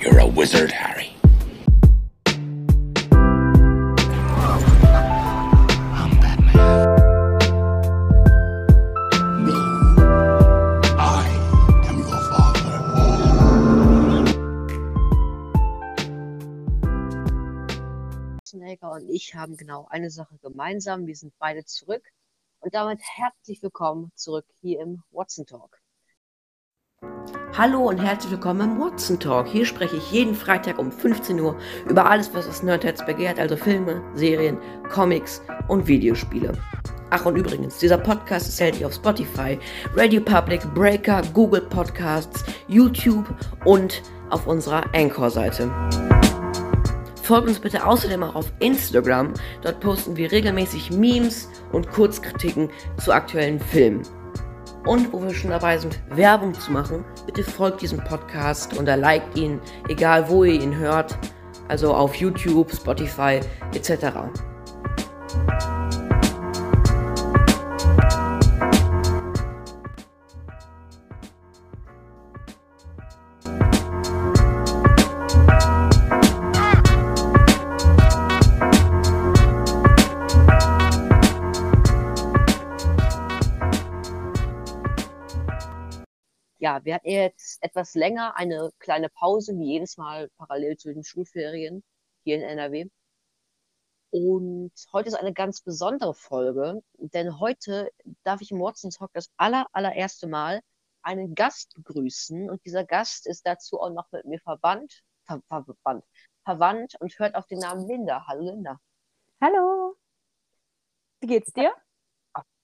You're a wizard, Harry. I'm Batman. No, I am your father. Schwarzenegger und ich haben genau eine Sache gemeinsam. Wir sind beide zurück. Und damit herzlich willkommen zurück hier im Watson Talk. Hallo und herzlich willkommen im Watson Talk. Hier spreche ich jeden Freitag um 15 Uhr über alles, was das Nerdherz begehrt, also Filme, Serien, Comics und Videospiele. Ach und übrigens, dieser Podcast ist erhältlich auf Spotify, Radio Public, Breaker, Google Podcasts, YouTube und auf unserer Anchor-Seite. Folgt uns bitte außerdem auch auf Instagram. Dort posten wir regelmäßig Memes und Kurzkritiken zu aktuellen Filmen. Und wo wir schon dabei sind, Werbung zu machen, bitte folgt diesem Podcast und liked ihn, egal wo ihr ihn hört. Also auf YouTube, Spotify etc. Wir hatten jetzt etwas länger eine kleine Pause, wie jedes Mal parallel zu den Schulferien hier in NRW. Und heute ist eine ganz besondere Folge, denn heute darf ich im Watson Talk das aller, allererste Mal einen Gast begrüßen. Und dieser Gast ist dazu auch noch mit mir verbannt, ver ver verbannt, verwandt und hört auf den Namen Linda. Hallo Linda. Hallo. Wie geht's dir?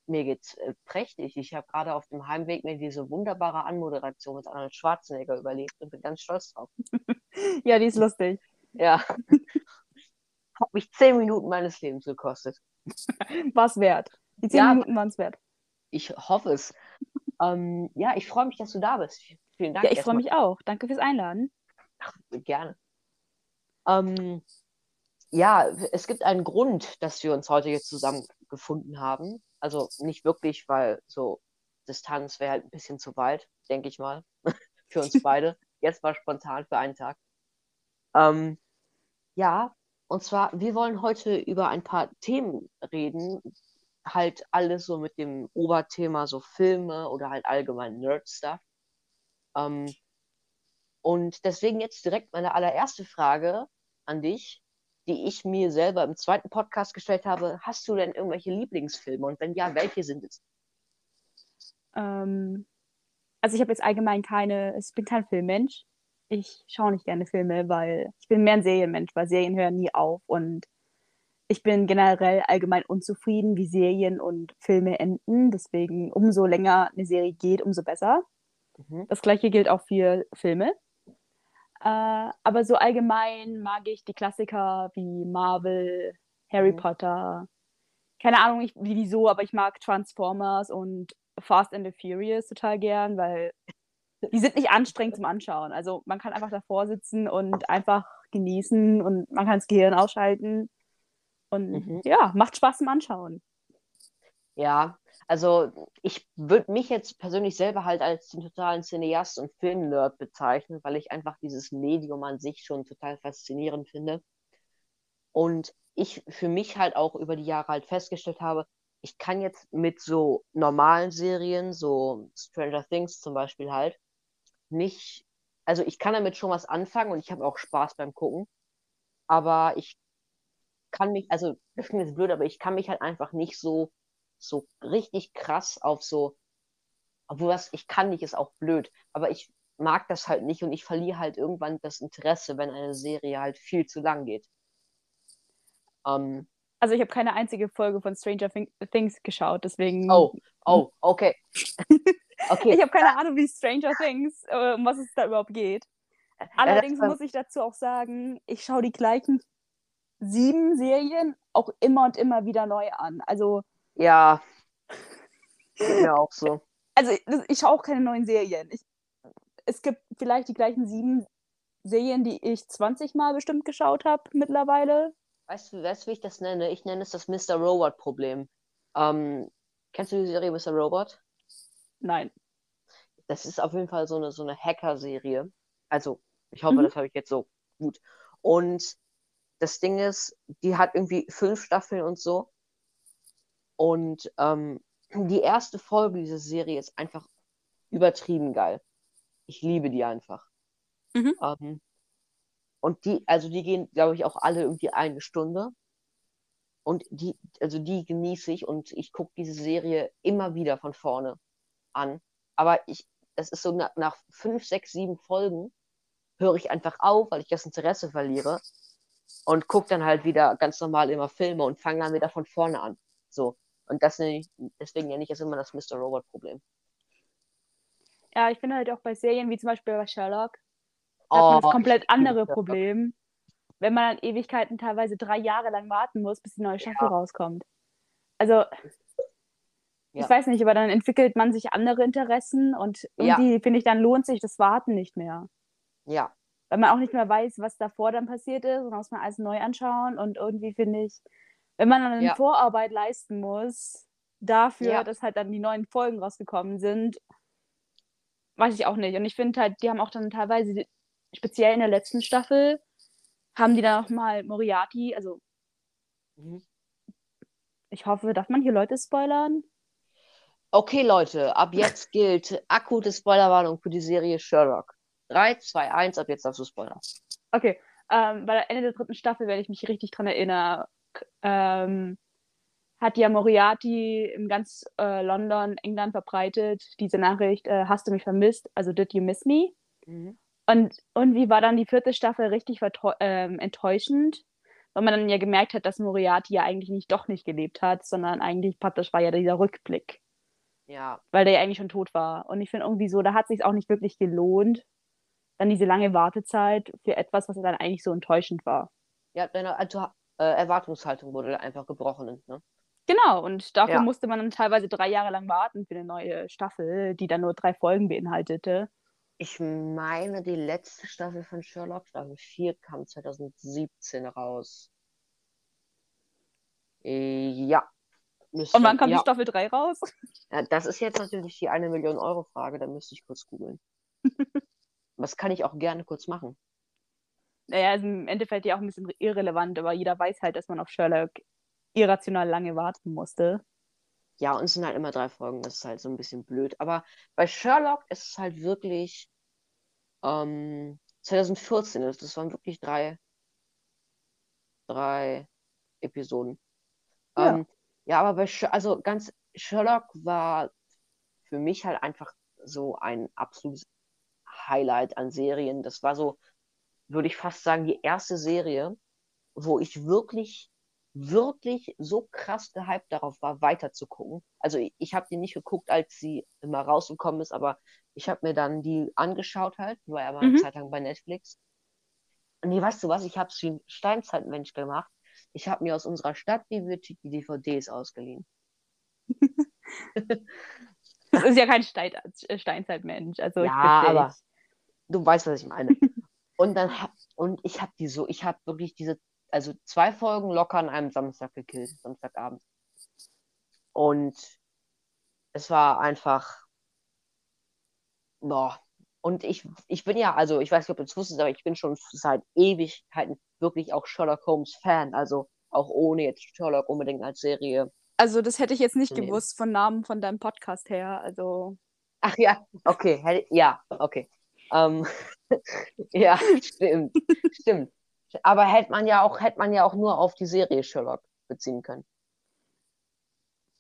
Mir geht's äh, prächtig. Ich habe gerade auf dem Heimweg mir diese wunderbare Anmoderation mit Arnold Schwarzenegger überlegt und bin ganz stolz drauf. Ja, die ist lustig. Ja. Hat mich zehn Minuten meines Lebens gekostet. War's wert. Die zehn Ja. Minuten waren es wert. Ich hoffe es. ähm, ja, ich freue mich, dass du da bist. Vielen Dank. Ja, ich freue mich auch. Danke fürs Einladen. Gerne. Ähm, ja, es gibt einen Grund, dass wir uns heute jetzt zusammengefunden haben. Also nicht wirklich, weil so Distanz wäre halt ein bisschen zu weit, denke ich mal, für uns beide. Jetzt war spontan für einen Tag. Ähm, ja, und zwar, wir wollen heute über ein paar Themen reden. Halt alles so mit dem Oberthema, so Filme oder halt allgemein Nerd-Stuff. Ähm, und deswegen jetzt direkt meine allererste Frage an dich, die ich mir selber im zweiten Podcast gestellt habe. Hast du denn irgendwelche Lieblingsfilme? Und wenn ja, welche sind es? Ähm, also ich habe jetzt allgemein keine, ich bin kein Filmmensch. Ich schaue nicht gerne Filme, weil ich bin mehr ein Serienmensch, weil Serien hören nie auf und ich bin generell allgemein unzufrieden, wie Serien und Filme enden. Deswegen, umso länger eine Serie geht, umso besser. Mhm. Das gleiche gilt auch für Filme. Äh, aber so allgemein mag ich die Klassiker wie Marvel, Harry Mhm. Potter. Keine Ahnung ich, wie wieso, aber ich mag Transformers und Fast and the Furious total gern, weil die sind nicht anstrengend zum Anschauen. Also man kann einfach davor sitzen und einfach genießen und man kann das Gehirn ausschalten. Und Mhm. ja, macht Spaß zum Anschauen. Ja, also ich würde mich jetzt persönlich selber halt als den totalen Cineast und Filmnerd bezeichnen, weil ich einfach dieses Medium an sich schon total faszinierend finde. Und ich für mich halt auch über die Jahre halt festgestellt habe, ich kann jetzt mit so normalen Serien, so Stranger Things zum Beispiel halt, nicht, also ich kann damit schon was anfangen und ich habe auch Spaß beim Gucken, aber ich kann mich, also das klingt jetzt blöd, aber ich kann mich halt einfach nicht so, so richtig krass auf so, obwohl was ich kann nicht, ist auch blöd, aber ich mag das halt nicht und ich verliere halt irgendwann das Interesse, wenn eine Serie halt viel zu lang geht. Ähm, Also ich habe keine einzige Folge von Stranger Thing- Things geschaut, deswegen. oh, oh, okay. Okay. Ich habe keine Ahnung, wie Stranger Things, äh, um was es da überhaupt geht. Allerdings das- muss ich dazu auch sagen, ich schaue die gleichen sieben Serien auch immer und immer wieder neu an. Also, Ja, mir auch so. also ich schaue auch keine neuen Serien. Ich, es gibt vielleicht die gleichen sieben Serien, die ich 20 Mal bestimmt geschaut habe mittlerweile. Weißt du, weißt wie ich das nenne? Ich nenne es das Mr. Robot-Problem. Ähm, kennst du die Serie Mr. Robot? Nein. Das ist auf jeden Fall so eine, so eine Hacker-Serie. Also Ich hoffe, Mhm. das habe ich jetzt so gut. Und das Ding ist, die hat irgendwie fünf Staffeln und so. Und ähm, die erste Folge dieser Serie ist einfach übertrieben geil. Ich liebe die einfach. Mhm. Ähm, und die, also die gehen, glaube ich, auch alle irgendwie eine Stunde. Und die, also die genieße ich und ich gucke diese Serie immer wieder von vorne an. Aber ich, das ist so nach, nach fünf, sechs, sieben Folgen höre ich einfach auf, weil ich das Interesse verliere und gucke dann halt wieder ganz normal immer Filme und fange dann wieder von vorne an. So. Und das ich, deswegen nenne ich das immer das Mr. Robot-Problem. Ja, ich finde halt auch bei Serien wie zum Beispiel bei Sherlock, hat man Oh, das komplett ich andere. Problem, wenn man dann Ewigkeiten, teilweise drei Jahre lang warten muss, bis die neue Staffel rauskommt. Also, ich Ja. weiß nicht, aber dann entwickelt man sich andere Interessen und Ja. irgendwie, finde ich, dann lohnt sich das Warten nicht mehr. Ja, Weil man auch nicht mehr weiß, was davor dann passiert ist und muss man alles neu anschauen und irgendwie finde ich, wenn man dann eine Ja. Vorarbeit leisten muss, dafür, Ja. dass halt dann die neuen Folgen rausgekommen sind, weiß ich auch nicht. Und ich finde halt, die haben auch dann teilweise, speziell in der letzten Staffel, haben die dann auch mal Moriarty, also Mhm. ich hoffe, darf man hier Leute spoilern? Okay, Leute, ab jetzt gilt akute Spoilerwarnung für die Serie Sherlock. 3, 2, 1, ab jetzt darfst du spoilern. Okay, ähm, bei der Ende der dritten Staffel, wenn ich mich richtig dran erinnere, ähm, hat ja Moriarty in ganz äh, London, England verbreitet, diese Nachricht, äh, hast du mich vermisst? Also, did you miss me? Mhm. Und irgendwie war dann die vierte Staffel richtig ähm, enttäuschend, weil man dann ja gemerkt hat, dass Moriarty ja eigentlich nicht doch nicht gelebt hat, sondern eigentlich praktisch war ja dieser Rückblick, Ja, weil der ja eigentlich schon tot war. Und ich finde irgendwie so, da hat sich auch nicht wirklich gelohnt, dann diese lange Wartezeit für etwas, was dann eigentlich so enttäuschend war. ja, deine also, äh, Erwartungshaltung wurde einfach gebrochen. Ne? Genau, und dafür Ja. musste man dann teilweise drei Jahre lang warten für eine neue Staffel, die dann nur drei Folgen beinhaltete. Ich meine, die letzte Staffel von Sherlock, Staffel 4, kam 2017 raus. Äh, Ja. Müsste, Und wann kam ja. die Staffel 3 raus? Ja, das ist jetzt natürlich die eine Million Euro Frage, da müsste ich kurz googeln. Das kann ich auch gerne kurz machen. Naja, ist im Endeffekt ja auch ein bisschen irrelevant, aber jeder weiß halt, dass man auf Sherlock irrational lange warten musste. Ja, und es sind halt immer drei Folgen, das ist halt so ein bisschen blöd. Aber bei Sherlock ist es halt wirklich ähm, 2014, das, das waren wirklich drei, drei Episoden. Ja. Ähm, ja, aber bei Sh also ganz Sherlock war für mich halt einfach so ein absolutes Highlight an Serien. Das war so, würde ich fast sagen, die erste Serie, wo ich wirklich, wirklich so krass gehypt darauf war, weiter zu gucken. Also ich, ich habe die nicht geguckt, als sie immer rausgekommen ist, aber ich habe mir dann die angeschaut halt, war ja mal eine Mhm. Zeit lang bei Netflix. Und nee, weißt du was, ich habe es wie ein Steinzeitmensch gemacht. Ich habe mir aus unserer Stadtbibliothek die DVDs ausgeliehen. Das ist ja kein Stein äh, Steinzeitmensch. Also Ja, aber-. Du weißt, was ich meine. Und dann hab, und ich habe die so, ich habe wirklich diese, also zwei Folgen locker an einem Samstag gekillt, Samstagabend. Und es war einfach, boah. Und ich, ich bin ja, also ich weiß nicht, ob du es wusstest, aber ich bin schon seit Ewigkeiten wirklich auch Sherlock Holmes Fan. Also auch ohne jetzt Sherlock unbedingt als Serie. Also das hätte ich jetzt nicht gewusst von Namen von deinem Podcast her. Also Ach ja, okay, ja, okay. Ähm, ja, stimmt, stimmt. Aber hätte man ja auch, hätte man ja auch nur auf die Serie Sherlock beziehen können.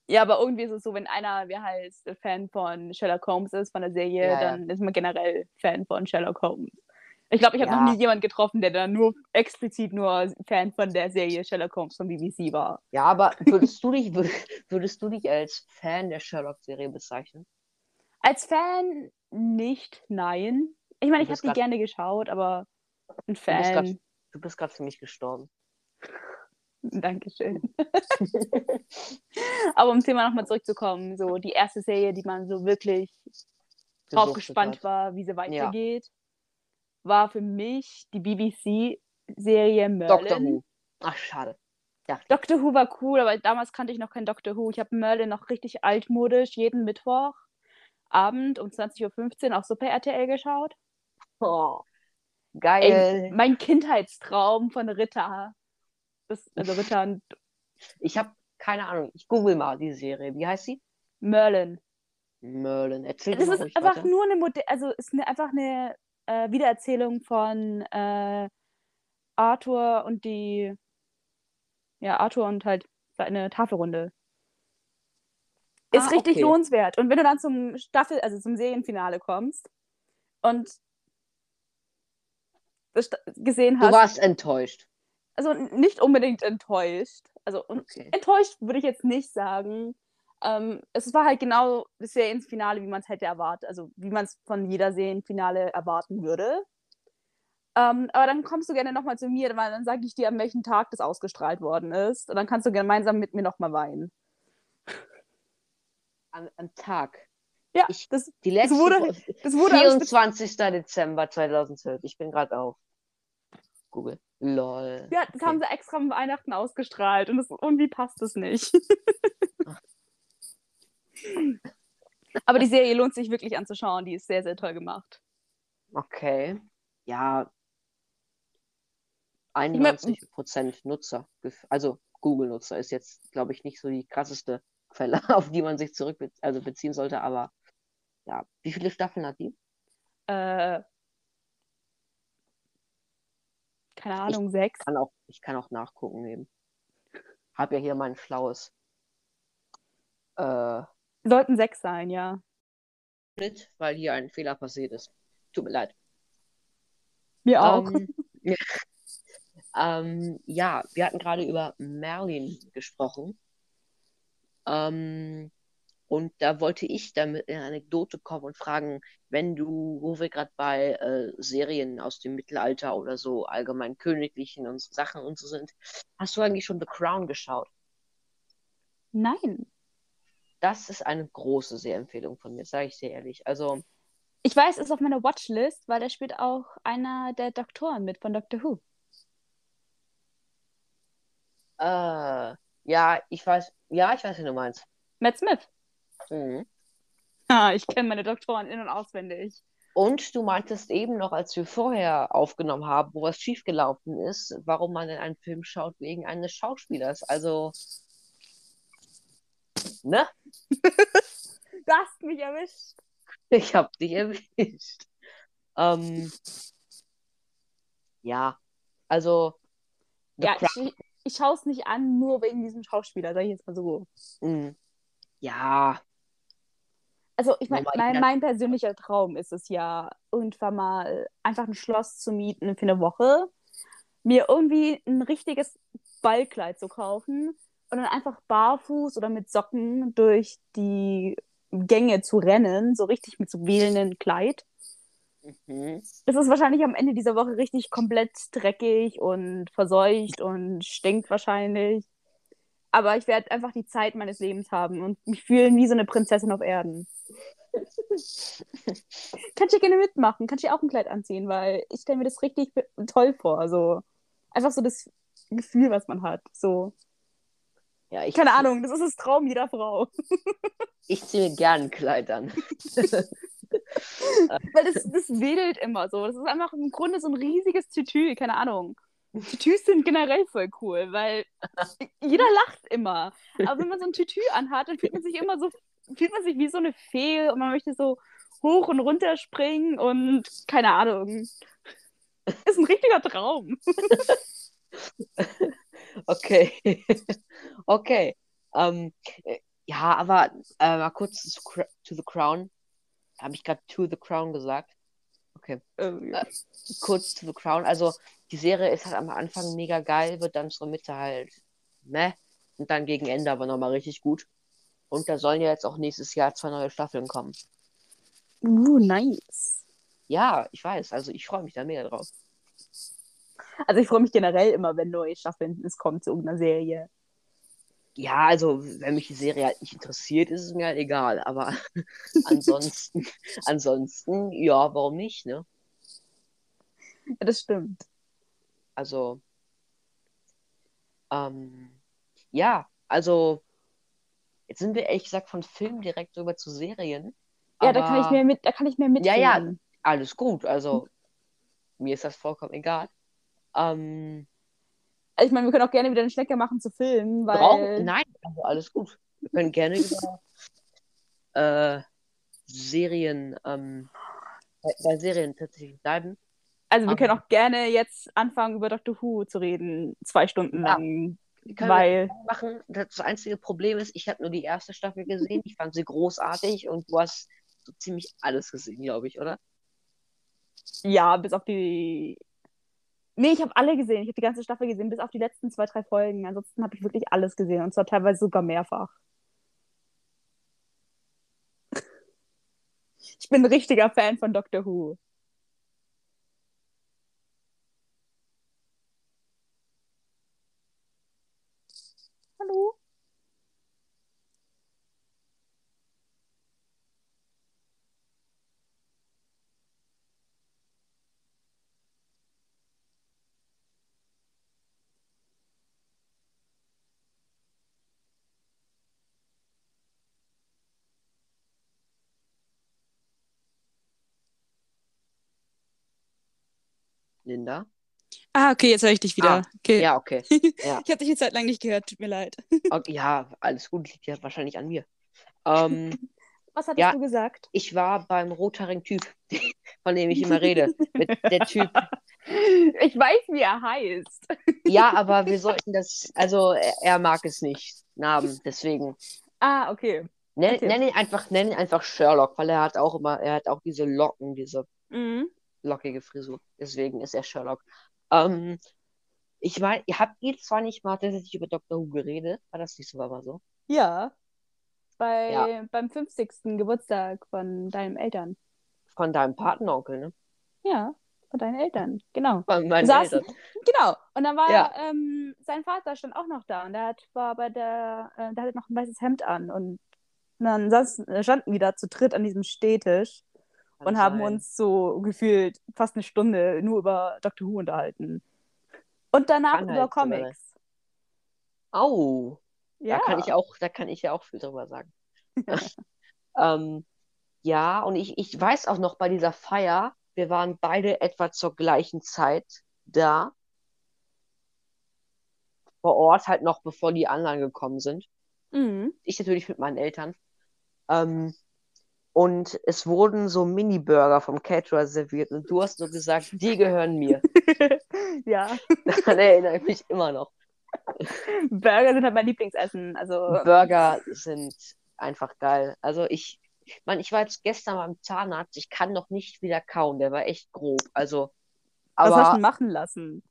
ja, aber irgendwie ist es so, wenn einer, wer heißt, Fan von Sherlock Holmes ist, von der Serie, Ja, ja. dann ist man generell Fan von Sherlock Holmes. Ich glaube, ich habe Ja. noch nie jemanden getroffen, der dann nur explizit nur Fan von der Serie Sherlock Holmes von BBC war. Ja, aber würdest du dich, würdest du dich als Fan der Sherlock-Serie bezeichnen? Als Fan nicht, nein. Ich meine, ich habe die gerne geschaut, aber ein Fan. Du bist gerade für mich gestorben. Dankeschön. aber um Thema nochmal zurückzukommen, so die erste Serie, die man so wirklich drauf gespannt hat. war, wie sie weitergeht, war für mich die BBC-Serie Merlin. Doctor Who. Ach, schade. Ja, Doctor Who war cool, aber damals kannte ich noch kein Doctor Who. Ich habe Merlin noch richtig altmodisch jeden Mittwoch Abend um 20.15 Uhr auf Super RTL geschaut. Oh, Geil. Ey, mein Kindheitstraum von Ritter. Das, also Ritter und Ich habe keine Ahnung. Ich google mal die Serie. Wie heißt sie? Merlin. Merlin. Erzähl Das ist einfach weiter. nur eine Mode also ist eine, einfach eine äh, Wiedererzählung von äh, Arthur und die ja, Arthur und halt eine Tafelrunde. Ist Ah, richtig okay. lohnenswert. Und wenn du dann zum Staffel, also zum Serienfinale kommst und das gesehen Du hast, warst enttäuscht. also nicht unbedingt enttäuscht. Also Okay. enttäuscht würde ich jetzt nicht sagen. Ähm, es war halt genau das Serienfinale, wie man es hätte erwartet, also wie man es von jeder Serienfinale erwarten würde. Ähm, aber dann kommst du gerne nochmal zu mir, weil dann sage ich dir, an welchem Tag das ausgestrahlt worden ist. Und dann kannst du gemeinsam mit mir nochmal weinen. Am, am Tag. Ja, Ich- das, Die letzte wurde- Folge- das wurde alles 24. Dezember 2012. Ich bin gerade auf Google. Lol. Ja, das haben sie extra am Weihnachten ausgestrahlt und das, irgendwie passt es nicht. Aber die Serie lohnt sich wirklich anzuschauen. Die ist sehr, sehr toll gemacht. Okay. Ja. 91% Nutzer. Also Google-Nutzer ist jetzt, glaube ich, nicht so die krasseste Quelle, auf die man sich zurück also beziehen sollte, aber ja. Wie viele Staffeln hat die? Äh, keine Ahnung, sechs. Kann auch, ich kann auch nachgucken eben. Hab ja hier mein schlaues äh, Sollten sechs sein, ja. Schnitt, weil hier ein Fehler passiert ist. Tut mir leid. Mir auch. Ähm, ja. Ähm, ja, wir hatten gerade über Merlin gesprochen. Ähm, und da wollte ich damit in eine Anekdote kommen und fragen, wenn du, wo wir gerade bei äh, Serien aus dem Mittelalter oder so allgemein königlichen und so Sachen und so sind, hast du eigentlich schon The Crown geschaut? Nein. Das ist eine große Sehempfehlung von mir, sage ich dir ehrlich. Also, Ich weiß, es ist auf meiner Watchlist, weil da spielt auch einer der Doktoren mit von Doctor Who. äh, ja, ich weiß, ja, ich weiß, wie du meinst. Matt Smith. Mhm. Ah, ich kenne meine Doktoren in- und auswendig. Und du meintest eben noch, als wir vorher aufgenommen haben, wo was schiefgelaufen ist, warum man denn einen Film schaut wegen eines Schauspielers. Also, ne? Du hast mich erwischt. Ich hab dich erwischt. Ähm, ja, also, Ja, ich, ich schaue es nicht an, nur wegen diesem Schauspieler, sage ich jetzt mal so. mh, ja, Also, ich meine, mein, mein persönlicher Traum ist es ja, irgendwann mal einfach ein Schloss zu mieten für eine Woche, mir irgendwie ein richtiges Ballkleid zu kaufen und dann einfach barfuß oder mit Socken durch die Gänge zu rennen, so richtig mit so wählendem Kleid. mhm. Es ist wahrscheinlich am Ende dieser Woche richtig komplett dreckig und verseucht und stinkt wahrscheinlich. Aber ich werde einfach die Zeit meines Lebens haben und mich fühlen wie so eine Prinzessin auf Erden. Kannst du gerne mitmachen, kannst du auch ein Kleid anziehen, weil ich stelle mir das richtig toll vor. So. Einfach so das Gefühl, was man hat. So. Ja, ich, Keine Ahnung, das ist das Traum jeder Frau. Ich ziehe mir gern ein Kleid an. Weil das, das wedelt immer so. Das ist einfach im Grunde so ein riesiges Tütü, keine Ahnung. Tütüs sind generell voll cool, weil jeder lacht immer. Aber wenn man so ein Tütü anhat, dann fühlt man sich immer so, fühlt man sich wie so eine Fee und man möchte so hoch und runter springen und keine Ahnung. Ist ein richtiger Traum. Okay. Okay. Ähm, äh, ja, aber äh, mal kurz zu, to the Crown. Habe ich gerade to the Crown gesagt? Okay. Ähm, ja. Kurz to the Crown. Also, die Serie ist halt am Anfang mega geil, wird dann zur Mitte halt meh. Und dann gegen Ende aber nochmal richtig gut. Und da sollen ja jetzt auch nächstes Jahr zwei neue Staffeln kommen. Uh, nice. Ja, ich weiß. Also, ich freue mich da mega drauf. Also ich freue mich generell immer, wenn neue Staffeln es kommt zu irgendeiner Serie. Ja, also, wenn mich die Serie halt nicht interessiert, ist es mir halt egal. Aber ansonsten, ansonsten, ja, warum nicht, ne? Ja, das stimmt. Also, ähm, ja, also, jetzt sind wir ehrlich gesagt von Film direkt rüber zu Serien. Ja, da kann ich Aber mehr mit, da kann ich mehr Ja, ja. mitreden. alles gut. Also, mir ist das vollkommen egal. Ähm, Ich meine, wir können auch gerne wieder einen Schlecker machen zu Filmen, weil. brauchen, nein, also alles gut. Wir können gerne über äh, Serien, ähm, bei, bei Serien tatsächlich bleiben. Also wir Aber- können auch gerne jetzt anfangen, über Doctor Who zu reden, zwei Stunden Ja. lang. Die können Weil, machen. Das einzige Problem ist, ich habe nur die erste Staffel gesehen. Ich fand sie großartig und du hast so ziemlich alles gesehen, glaube ich, oder? ja, bis auf die. Nee, ich habe alle gesehen. Ich habe die ganze Staffel gesehen, bis auf die letzten zwei, drei Folgen. Ansonsten habe ich wirklich alles gesehen und zwar teilweise sogar mehrfach. Ich bin ein richtiger Fan von Doctor Who. Hallo? Linda? Ah, okay, jetzt höre ich dich wieder. Ah, okay. Ja, okay. Ja. Ich habe dich eine Zeit lang nicht gehört, tut mir leid. okay. Ja, alles gut, liegt ja wahrscheinlich an mir. Ähm, Was hattest Ja. du gesagt? ich war beim rothaarigen Typ, von dem ich immer rede. Mit der Typ. Ich weiß, wie er heißt. Ja, aber wir sollten das, also er, er mag es nicht, Namen, deswegen. Ah, okay. Nenn, Okay. nenn ihn einfach, nenn ihn einfach Sherlock, weil er hat auch immer, er hat auch diese Locken, diese Mhm. Lockige Frisur. Deswegen ist er Sherlock. Ähm, ich meine, ihr habt ihr zwar nicht mal tatsächlich über Dr. Who geredet, war das nicht sogar mal so? Ja. Bei, Ja. Beim 50. Geburtstag von deinen Eltern. Von deinem Patenonkel, ne? Ja, von deinen Eltern, genau. Von meinen Saßen- Eltern. Genau. Und dann war Ja. ähm, sein Vater stand auch noch da und der hat, war bei der, äh, der hatte noch ein weißes Hemd an und dann saß, standen wir da zu dritt an diesem Stehtisch Kann und haben sein. uns so gefühlt fast eine Stunde nur über Doctor Who unterhalten. Und danach Kann über. Comics. Au, Ja. da kann ich auch, da kann ich ja auch viel drüber sagen. ähm, ja, und ich, ich weiß auch noch bei dieser Feier, wir waren beide etwa zur gleichen Zeit da. Vor Ort, halt noch bevor die anderen gekommen sind. Mhm. Ich natürlich mit meinen Eltern. Ähm, und es wurden so Mini-Burger vom Caterer serviert und du hast so gesagt, die gehören mir. ja. Daran erinnere ich mich immer noch. Burger sind halt mein Lieblingsessen. Also, Burger sind einfach geil. Also ich, man, ich war jetzt gestern beim Zahnarzt, ich kann noch nicht wieder kauen, der war echt grob. Also, was hast du aber machen lassen?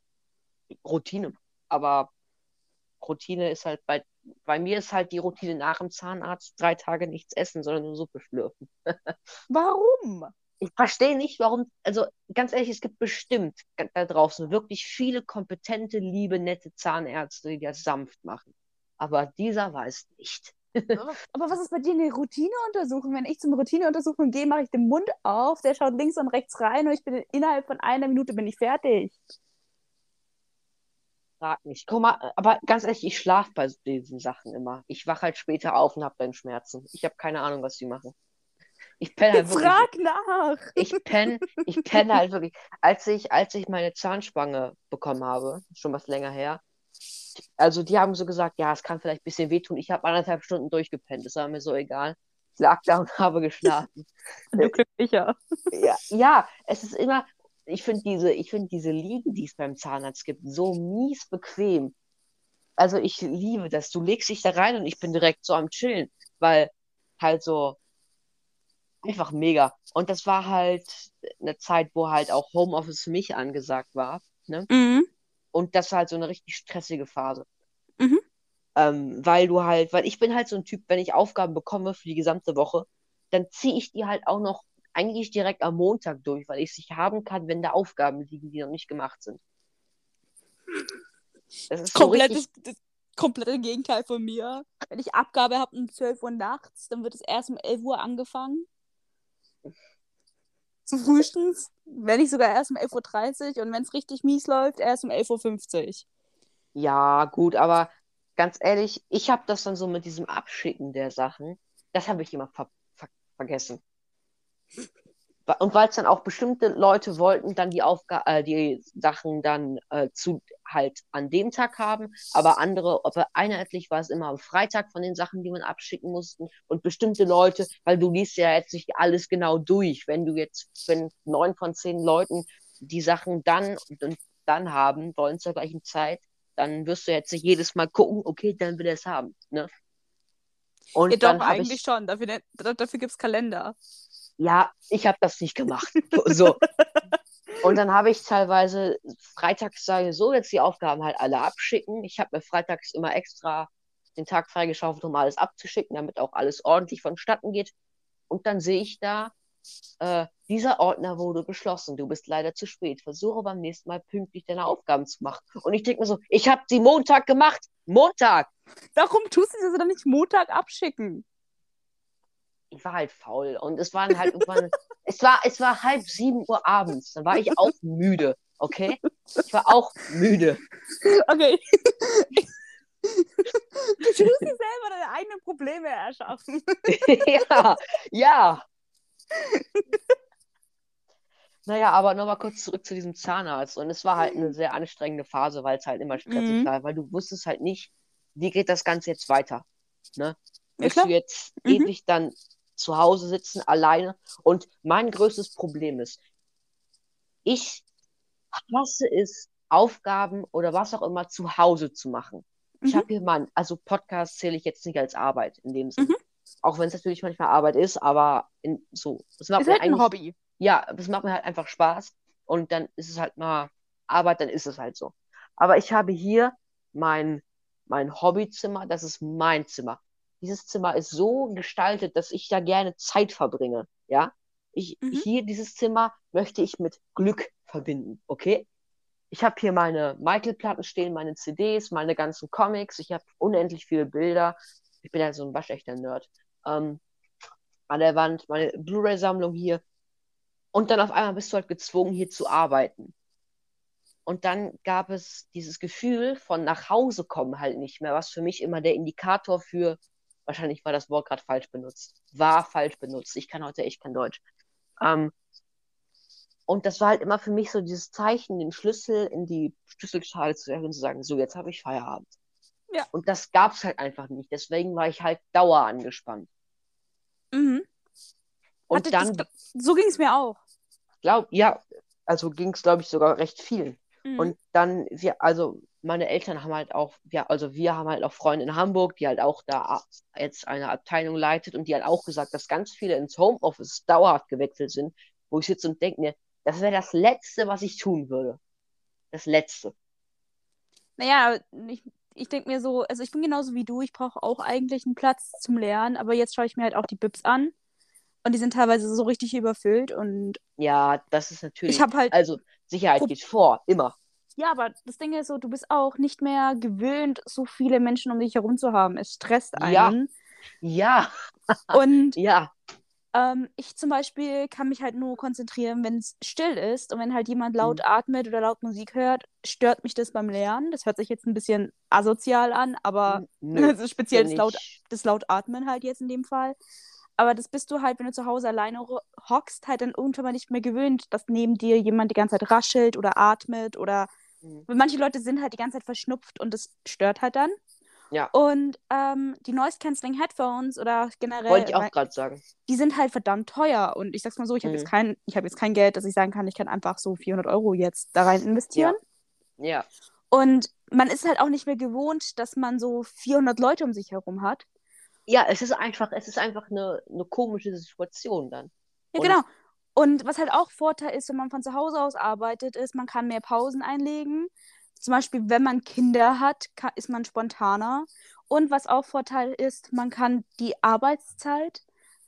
Routine. Aber Routine ist halt bei, bei mir ist halt die Routine nach dem Zahnarzt drei Tage nichts essen, sondern nur Suppe schlürfen. Warum? Ich verstehe nicht, warum, also ganz ehrlich, es gibt bestimmt da draußen wirklich viele kompetente, liebe, nette Zahnärzte, die das sanft machen. Aber dieser weiß nicht. Aber was ist bei dir eine Routineuntersuchung? Wenn ich zum Routineuntersuchung gehe, mache ich den Mund auf, der schaut links und rechts rein und ich bin innerhalb von einer Minute bin ich fertig. Frag nicht. Guck mal, aber ganz ehrlich, ich schlafe bei diesen Sachen immer. Ich wache halt später auf und habe dann Schmerzen. Ich habe keine Ahnung, was die machen. Ich penne halt wirklich. Frag nach. Ich penne, ich penne halt wirklich. Als ich, als ich meine Zahnspange bekommen habe, schon was länger her, also die haben so gesagt, ja, es kann vielleicht ein bisschen wehtun. Ich habe anderthalb Stunden durchgepennt. Das war mir so egal. Ich lag da und habe geschlafen. Du glücklicher. Ja, ja, es ist immer, ich finde diese, ich finde diese Liegen, die es beim Zahnarzt gibt, so mies bequem. Also ich liebe das. Du legst dich da rein und ich bin direkt so am Chillen, weil halt so einfach mega. Und das war halt eine Zeit, wo halt auch Homeoffice für mich angesagt war. Ne? Mhm. Und das war halt so eine richtig stressige Phase. Mhm. Ähm, weil du halt, weil ich bin halt so ein Typ, wenn ich Aufgaben bekomme für die gesamte Woche, dann ziehe ich die halt auch noch eigentlich direkt am Montag durch, weil ich es nicht haben kann, wenn da Aufgaben liegen, die noch nicht gemacht sind. Das ist so Komplettes, richtig, das komplette Gegenteil von mir. Wenn ich Abgabe habe um 12 Uhr nachts, dann wird es erst um 11 Uhr angefangen. Zum Frühstücks. Wenn nicht sogar erst um 11.30 Uhr und wenn es richtig mies läuft, erst um 11.50 Uhr. ja, gut, aber ganz ehrlich, ich habe das dann so mit diesem Abschicken der Sachen, das habe ich immer ver ver vergessen. Und weil es dann auch bestimmte Leute wollten, dann die Aufga äh, die Sachen dann äh, zu halt an dem Tag haben, aber andere, aber einheitlich war es immer am Freitag von den Sachen, die man abschicken mussten. Und bestimmte Leute, weil du liest ja jetzt nicht alles genau durch. Wenn du jetzt, wenn neun von zehn Leuten die Sachen dann und, und dann haben wollen zur gleichen Zeit, dann wirst du jetzt nicht jedes Mal gucken, okay, dann will er es haben. Ne? Und Ja, doch, eigentlich ich, schon. Dafür, da- dafür gibt es Kalender. Ja, ich habe das nicht gemacht. So. Und dann habe ich teilweise freitags sage ich so, jetzt die Aufgaben halt alle abschicken. Ich habe mir freitags immer extra den Tag freigeschaufelt, um alles abzuschicken, damit auch alles ordentlich vonstatten geht. Und dann sehe ich da, äh, dieser Ordner wurde geschlossen. Du bist leider zu spät. Versuche beim nächsten Mal pünktlich deine Aufgaben zu machen. Und ich denke mir so, ich habe sie Montag gemacht. Montag! Warum tust du das dann nicht Montag abschicken? Ich war halt faul und es waren halt irgendwann, es war, es war halb sieben Uhr abends, dann war ich auch müde, okay? Ich war auch müde. Okay. du tust dir selber deine eigenen Probleme erschaffen. ja, ja. Naja, aber nochmal kurz zurück zu diesem Zahnarzt. Und es war halt eine sehr anstrengende Phase, weil es halt immer stressig Mhm. war, weil du wusstest halt nicht, wie geht das Ganze jetzt weiter. Ne? Ja, Willst du jetzt Mhm. ewig dann zu Hause sitzen, alleine? Und mein größtes Problem ist, ich hasse es, Aufgaben oder was auch immer zu Hause zu machen. Ich Mhm. habe hier mal, also Podcast zähle ich jetzt nicht als Arbeit in dem Sinne. Mhm. Auch wenn es natürlich manchmal Arbeit ist, aber in, so, es macht Ist mir halt ein Hobby. ja, das macht mir halt einfach Spaß und dann ist es halt mal Arbeit, dann ist es halt so. Aber ich habe hier mein, mein Hobbyzimmer, das ist mein Zimmer. Dieses Zimmer ist so gestaltet, dass ich da gerne Zeit verbringe, ja. Ich, Mhm. hier, dieses Zimmer möchte ich mit Glück verbinden, okay? Ich habe hier meine Michael-Platten stehen, meine CDs, meine ganzen Comics. Ich habe unendlich viele Bilder. Ich bin ja so ein waschechter Nerd. Ähm, an der Wand, meine Blu-ray-Sammlung hier. Und dann auf einmal bist du halt gezwungen, hier zu arbeiten. Und dann gab es dieses Gefühl von nach Hause kommen halt nicht mehr, was für mich immer der Indikator für, wahrscheinlich war das Wort gerade falsch benutzt, war falsch benutzt. Ich kann heute echt kein Deutsch. Ähm, und das war halt immer für mich so dieses Zeichen, den Schlüssel in die Schlüsselschale zu werfen und zu sagen, so, jetzt habe ich Feierabend. Ja. Und das gab es halt einfach nicht. Deswegen war ich halt dauer angespannt. Mhm. Und Hatte dann, das, so ging es mir auch. glaub, ja, also ging es, glaube ich, sogar recht vielen. Mhm. Und dann, wir, also meine Eltern haben halt auch, ja, also wir haben halt auch Freunde in Hamburg, die halt auch da jetzt eine Abteilung leitet und die halt auch gesagt, dass ganz viele ins Homeoffice dauerhaft gewechselt sind, wo ich sitze und denke mir, das wäre das Letzte, was ich tun würde. Das Letzte. Naja, ich, ich denke mir so, also ich bin genauso wie du, ich brauche auch eigentlich einen Platz zum Lernen, aber jetzt schaue ich mir halt auch die Bibs an und die sind teilweise so richtig überfüllt und Ja, das ist natürlich, ich habe halt, also Sicherheit Pro- geht vor, immer. Ja, aber das Ding ist so, du bist auch nicht mehr gewöhnt, so viele Menschen um dich herum zu haben. Es stresst Ja. einen. Ja, Und ja, ähm, ich zum Beispiel kann mich halt nur konzentrieren, wenn es still ist und wenn halt jemand laut atmet oder laut Musik hört, stört mich das beim Lernen. Das hört sich jetzt ein bisschen asozial an, aber nö, ist speziell das laut das laut atmen halt jetzt in dem Fall. Aber das bist du halt, wenn du zu Hause alleine hockst, halt dann irgendwann mal nicht mehr gewöhnt, dass neben dir jemand die ganze Zeit raschelt oder atmet oder Mhm. manche Leute sind halt die ganze Zeit verschnupft und das stört halt dann. Ja. Und ähm, die Noise Cancelling Headphones oder generell, Wollte ich auch gerade sagen. die sind halt verdammt teuer. Und ich sag's mal so, ich habe Mhm. jetzt kein, ich habe jetzt kein Geld, dass ich sagen kann, ich kann einfach so 400 Euro jetzt da rein investieren. Ja, Und man ist halt auch nicht mehr gewohnt, dass man so 400 Leute um sich herum hat. ja, es ist einfach, es ist einfach eine, eine komische Situation dann. Ja, Und- genau. Und was halt auch Vorteil ist, wenn man von zu Hause aus arbeitet, ist, man kann mehr Pausen einlegen. Zum Beispiel, wenn man Kinder hat, ka- ist man spontaner. Und was auch Vorteil ist, man kann die Arbeitszeit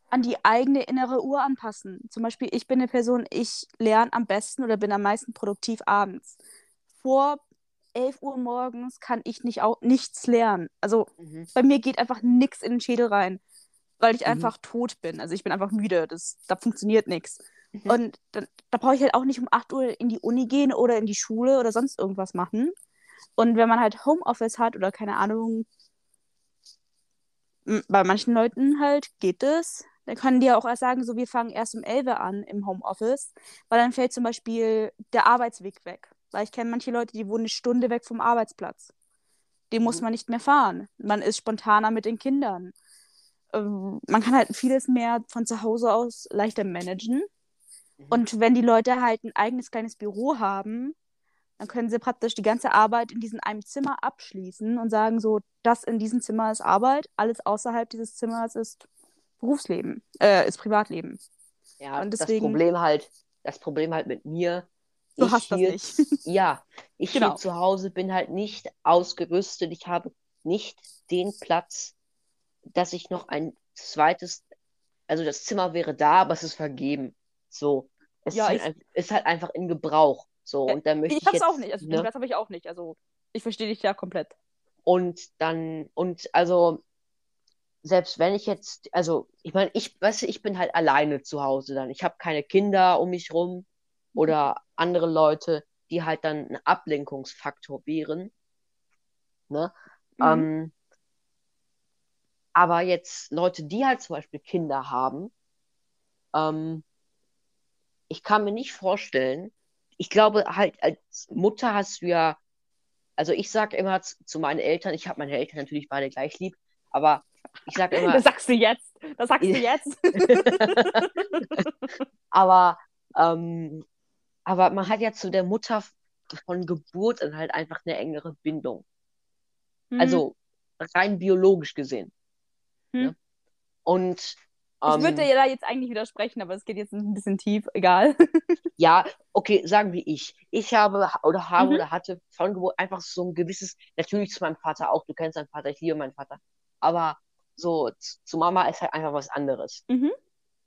an die eigene innere Uhr anpassen. Zum Beispiel, ich bin eine Person, ich lerne am besten oder bin am meisten produktiv abends. Vor 11 Uhr morgens kann ich nicht auch nichts lernen. Also Mhm. bei mir geht einfach nichts in den Schädel rein, weil ich Mhm. einfach tot bin. Also ich bin einfach müde. Das, da funktioniert nichts. Mhm. Und dann, da brauche ich halt auch nicht um 8 Uhr in die Uni gehen oder in die Schule oder sonst irgendwas machen. Und wenn man halt Homeoffice hat oder keine Ahnung, bei manchen Leuten halt geht es, Dann können die ja auch erst sagen, so wir fangen erst um 11 Uhr an im Homeoffice, weil dann fällt zum Beispiel der Arbeitsweg weg. Weil ich kenne manche Leute, die wohnen eine Stunde weg vom Arbeitsplatz. Den muss Mhm. man nicht mehr fahren. Man ist spontaner mit den Kindern. Ähm, man kann halt vieles mehr von zu Hause aus leichter managen. Mhm. Und wenn die Leute halt ein eigenes kleines Büro haben, dann können sie praktisch die ganze Arbeit in diesem einem Zimmer abschließen und sagen so, das in diesem Zimmer ist Arbeit, alles außerhalb dieses Zimmers ist Berufsleben, äh, ist Privatleben. Ja, Und das deswegen- Problem halt, das Problem halt mit mir. Du ich hast das hier, nicht. Ja, ich Genau. hier zu Hause bin halt nicht ausgerüstet. Ich habe nicht den Platz, dass ich noch ein zweites, also das Zimmer wäre da, aber es ist vergeben. So, es Ja, ist, halt, ich- ist halt einfach in Gebrauch. So, Ja, und da möchte Ich ich hab's jetzt, auch nicht. Also den ne? Platz habe ich auch nicht. Also ich verstehe dich ja komplett. Und dann, und also, selbst wenn ich jetzt, also, ich meine, ich, weißt du, ich bin halt alleine zu Hause dann. Ich habe keine Kinder um mich rum oder andere Leute, die halt dann ein Ablenkungsfaktor wären. Ne? Mhm. Ähm, aber jetzt Leute, die halt zum Beispiel Kinder haben, ähm, ich kann mir nicht vorstellen, ich glaube halt als Mutter hast du ja, also ich sag immer zu, meinen Eltern, ich habe meine Eltern natürlich beide gleich lieb, aber ich sag immer, Das sagst du jetzt. Das sagst du jetzt. aber, ähm, aber man hat ja zu der Mutter von Geburt an halt einfach eine engere Bindung. Hm. Also rein biologisch gesehen. Hm. Ne? Und ich würde ähm, dir da jetzt eigentlich widersprechen, aber es geht jetzt ein bisschen tief. Egal. ja, okay, sagen wir ich. Ich habe oder habe Mhm. oder hatte von Geburt einfach so ein gewisses, natürlich zu meinem Vater auch, du kennst deinen Vater, ich liebe meinen Vater, aber so zu Mama ist halt einfach was anderes. Mhm.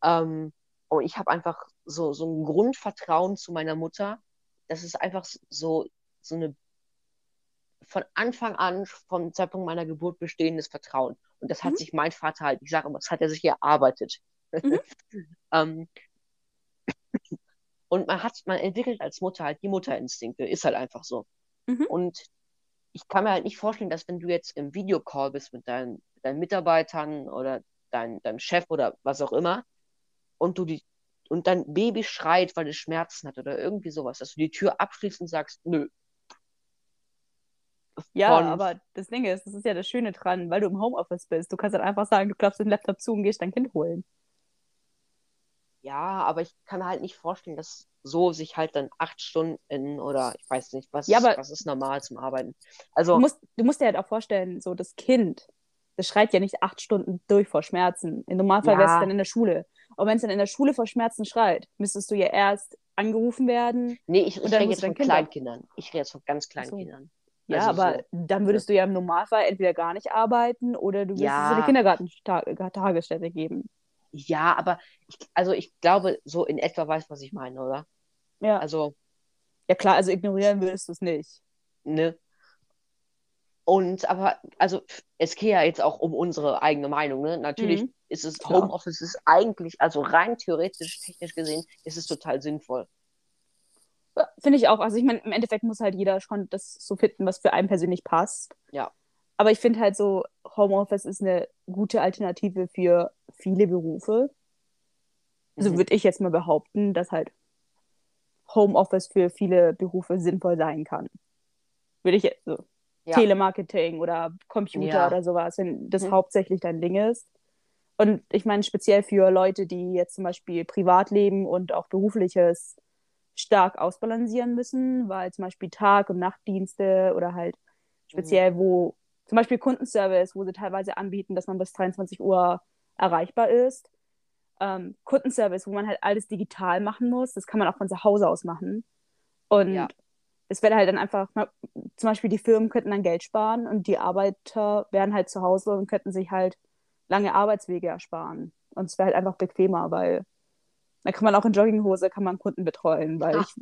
Ähm, und ich habe einfach so, so ein Grundvertrauen zu meiner Mutter. Das ist einfach so, so eine von Anfang an, vom Zeitpunkt meiner Geburt bestehendes Vertrauen. Und das hat Mhm. sich mein Vater halt, ich sage immer, das hat er sich erarbeitet. Mhm. ähm, und man hat, man entwickelt als Mutter halt die Mutterinstinkte, ist halt einfach so. Mhm. Und ich kann mir halt nicht vorstellen, dass wenn du jetzt im Videocall bist mit deinen, deinen Mitarbeitern oder dein, deinem Chef oder was auch immer, und du die, und dein Baby schreit, weil es Schmerzen hat oder irgendwie sowas, dass du die Tür abschließt und sagst, nö. Ja, Von- aber das Ding ist, das ist ja das Schöne dran, weil du im Homeoffice bist. Du kannst dann einfach sagen, du klappst den Laptop zu und gehst dein Kind holen. Ja, aber ich kann halt nicht vorstellen, dass so sich halt dann acht Stunden oder ich weiß nicht, was, Ja, ist, aber- was ist normal zum Arbeiten. Du Also, musst, du musst dir halt auch vorstellen, so das Kind, das schreit ja nicht acht Stunden durch vor Schmerzen. Im Normalfall Ja. wär's dann in der Schule. Und wenn es dann in der Schule vor Schmerzen schreit, müsstest du ja erst angerufen werden. nee, ich, Und ich rede jetzt du von dein Kind ab- Kleinkindern. Ich rede jetzt von ganz kleinen so. Kindern. Ja, Also aber so. dann würdest du ja im Normalfall entweder gar nicht arbeiten oder du würdest es in Ja. eine Kindergarten-Tagesstätte geben. Ja, aber ich, also ich glaube, so in etwa weißt, was ich meine, oder? Ja. Also, ja klar, also ignorieren würdest du es nicht. ne? Und aber, also es geht ja jetzt auch um unsere eigene Meinung, ne? Natürlich Mhm. ist es. Homeoffice ist eigentlich, also rein theoretisch, technisch gesehen, ist es total sinnvoll. Finde ich auch. Also ich meine, im Endeffekt muss halt jeder schon das so finden, was für einen persönlich passt. Ja. Aber ich finde halt so, Homeoffice ist eine gute Alternative für viele Berufe. Also Mhm. würde ich jetzt mal behaupten, dass halt Homeoffice für viele Berufe sinnvoll sein kann. Würde ich jetzt so Ja. Telemarketing oder Computer Ja. oder sowas, wenn das Mhm. hauptsächlich dein Ding ist. Und ich meine, speziell für Leute, die jetzt zum Beispiel Privatleben und auch berufliches stark ausbalancieren müssen, weil zum Beispiel Tag- und Nachtdienste oder halt speziell, wo zum Beispiel Kundenservice, wo sie teilweise anbieten, dass man bis 23 Uhr erreichbar ist. Ähm, Kundenservice, wo man halt alles digital machen muss, das kann man auch von zu Hause aus machen. Und Ja. es wäre halt dann einfach, zum Beispiel die Firmen könnten dann Geld sparen und die Arbeiter wären halt zu Hause und könnten sich halt lange Arbeitswege ersparen. Und es wäre halt einfach bequemer, weil dann kann man auch in Jogginghose kann man Kunden betreuen, weil ich,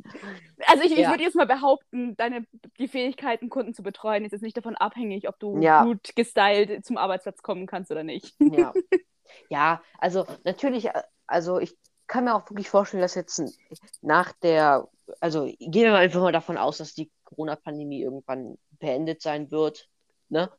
also ich, ich Ja. würde jetzt mal behaupten, deine, die Fähigkeiten, Kunden zu betreuen, ist jetzt nicht davon abhängig, ob du Ja. gut gestylt zum Arbeitsplatz kommen kannst oder nicht. Ja. ja, also natürlich, äh, also ich kann mir auch wirklich vorstellen, dass jetzt nach der, also gehen wir einfach mal davon aus, dass die Corona-Pandemie irgendwann beendet sein wird, ne?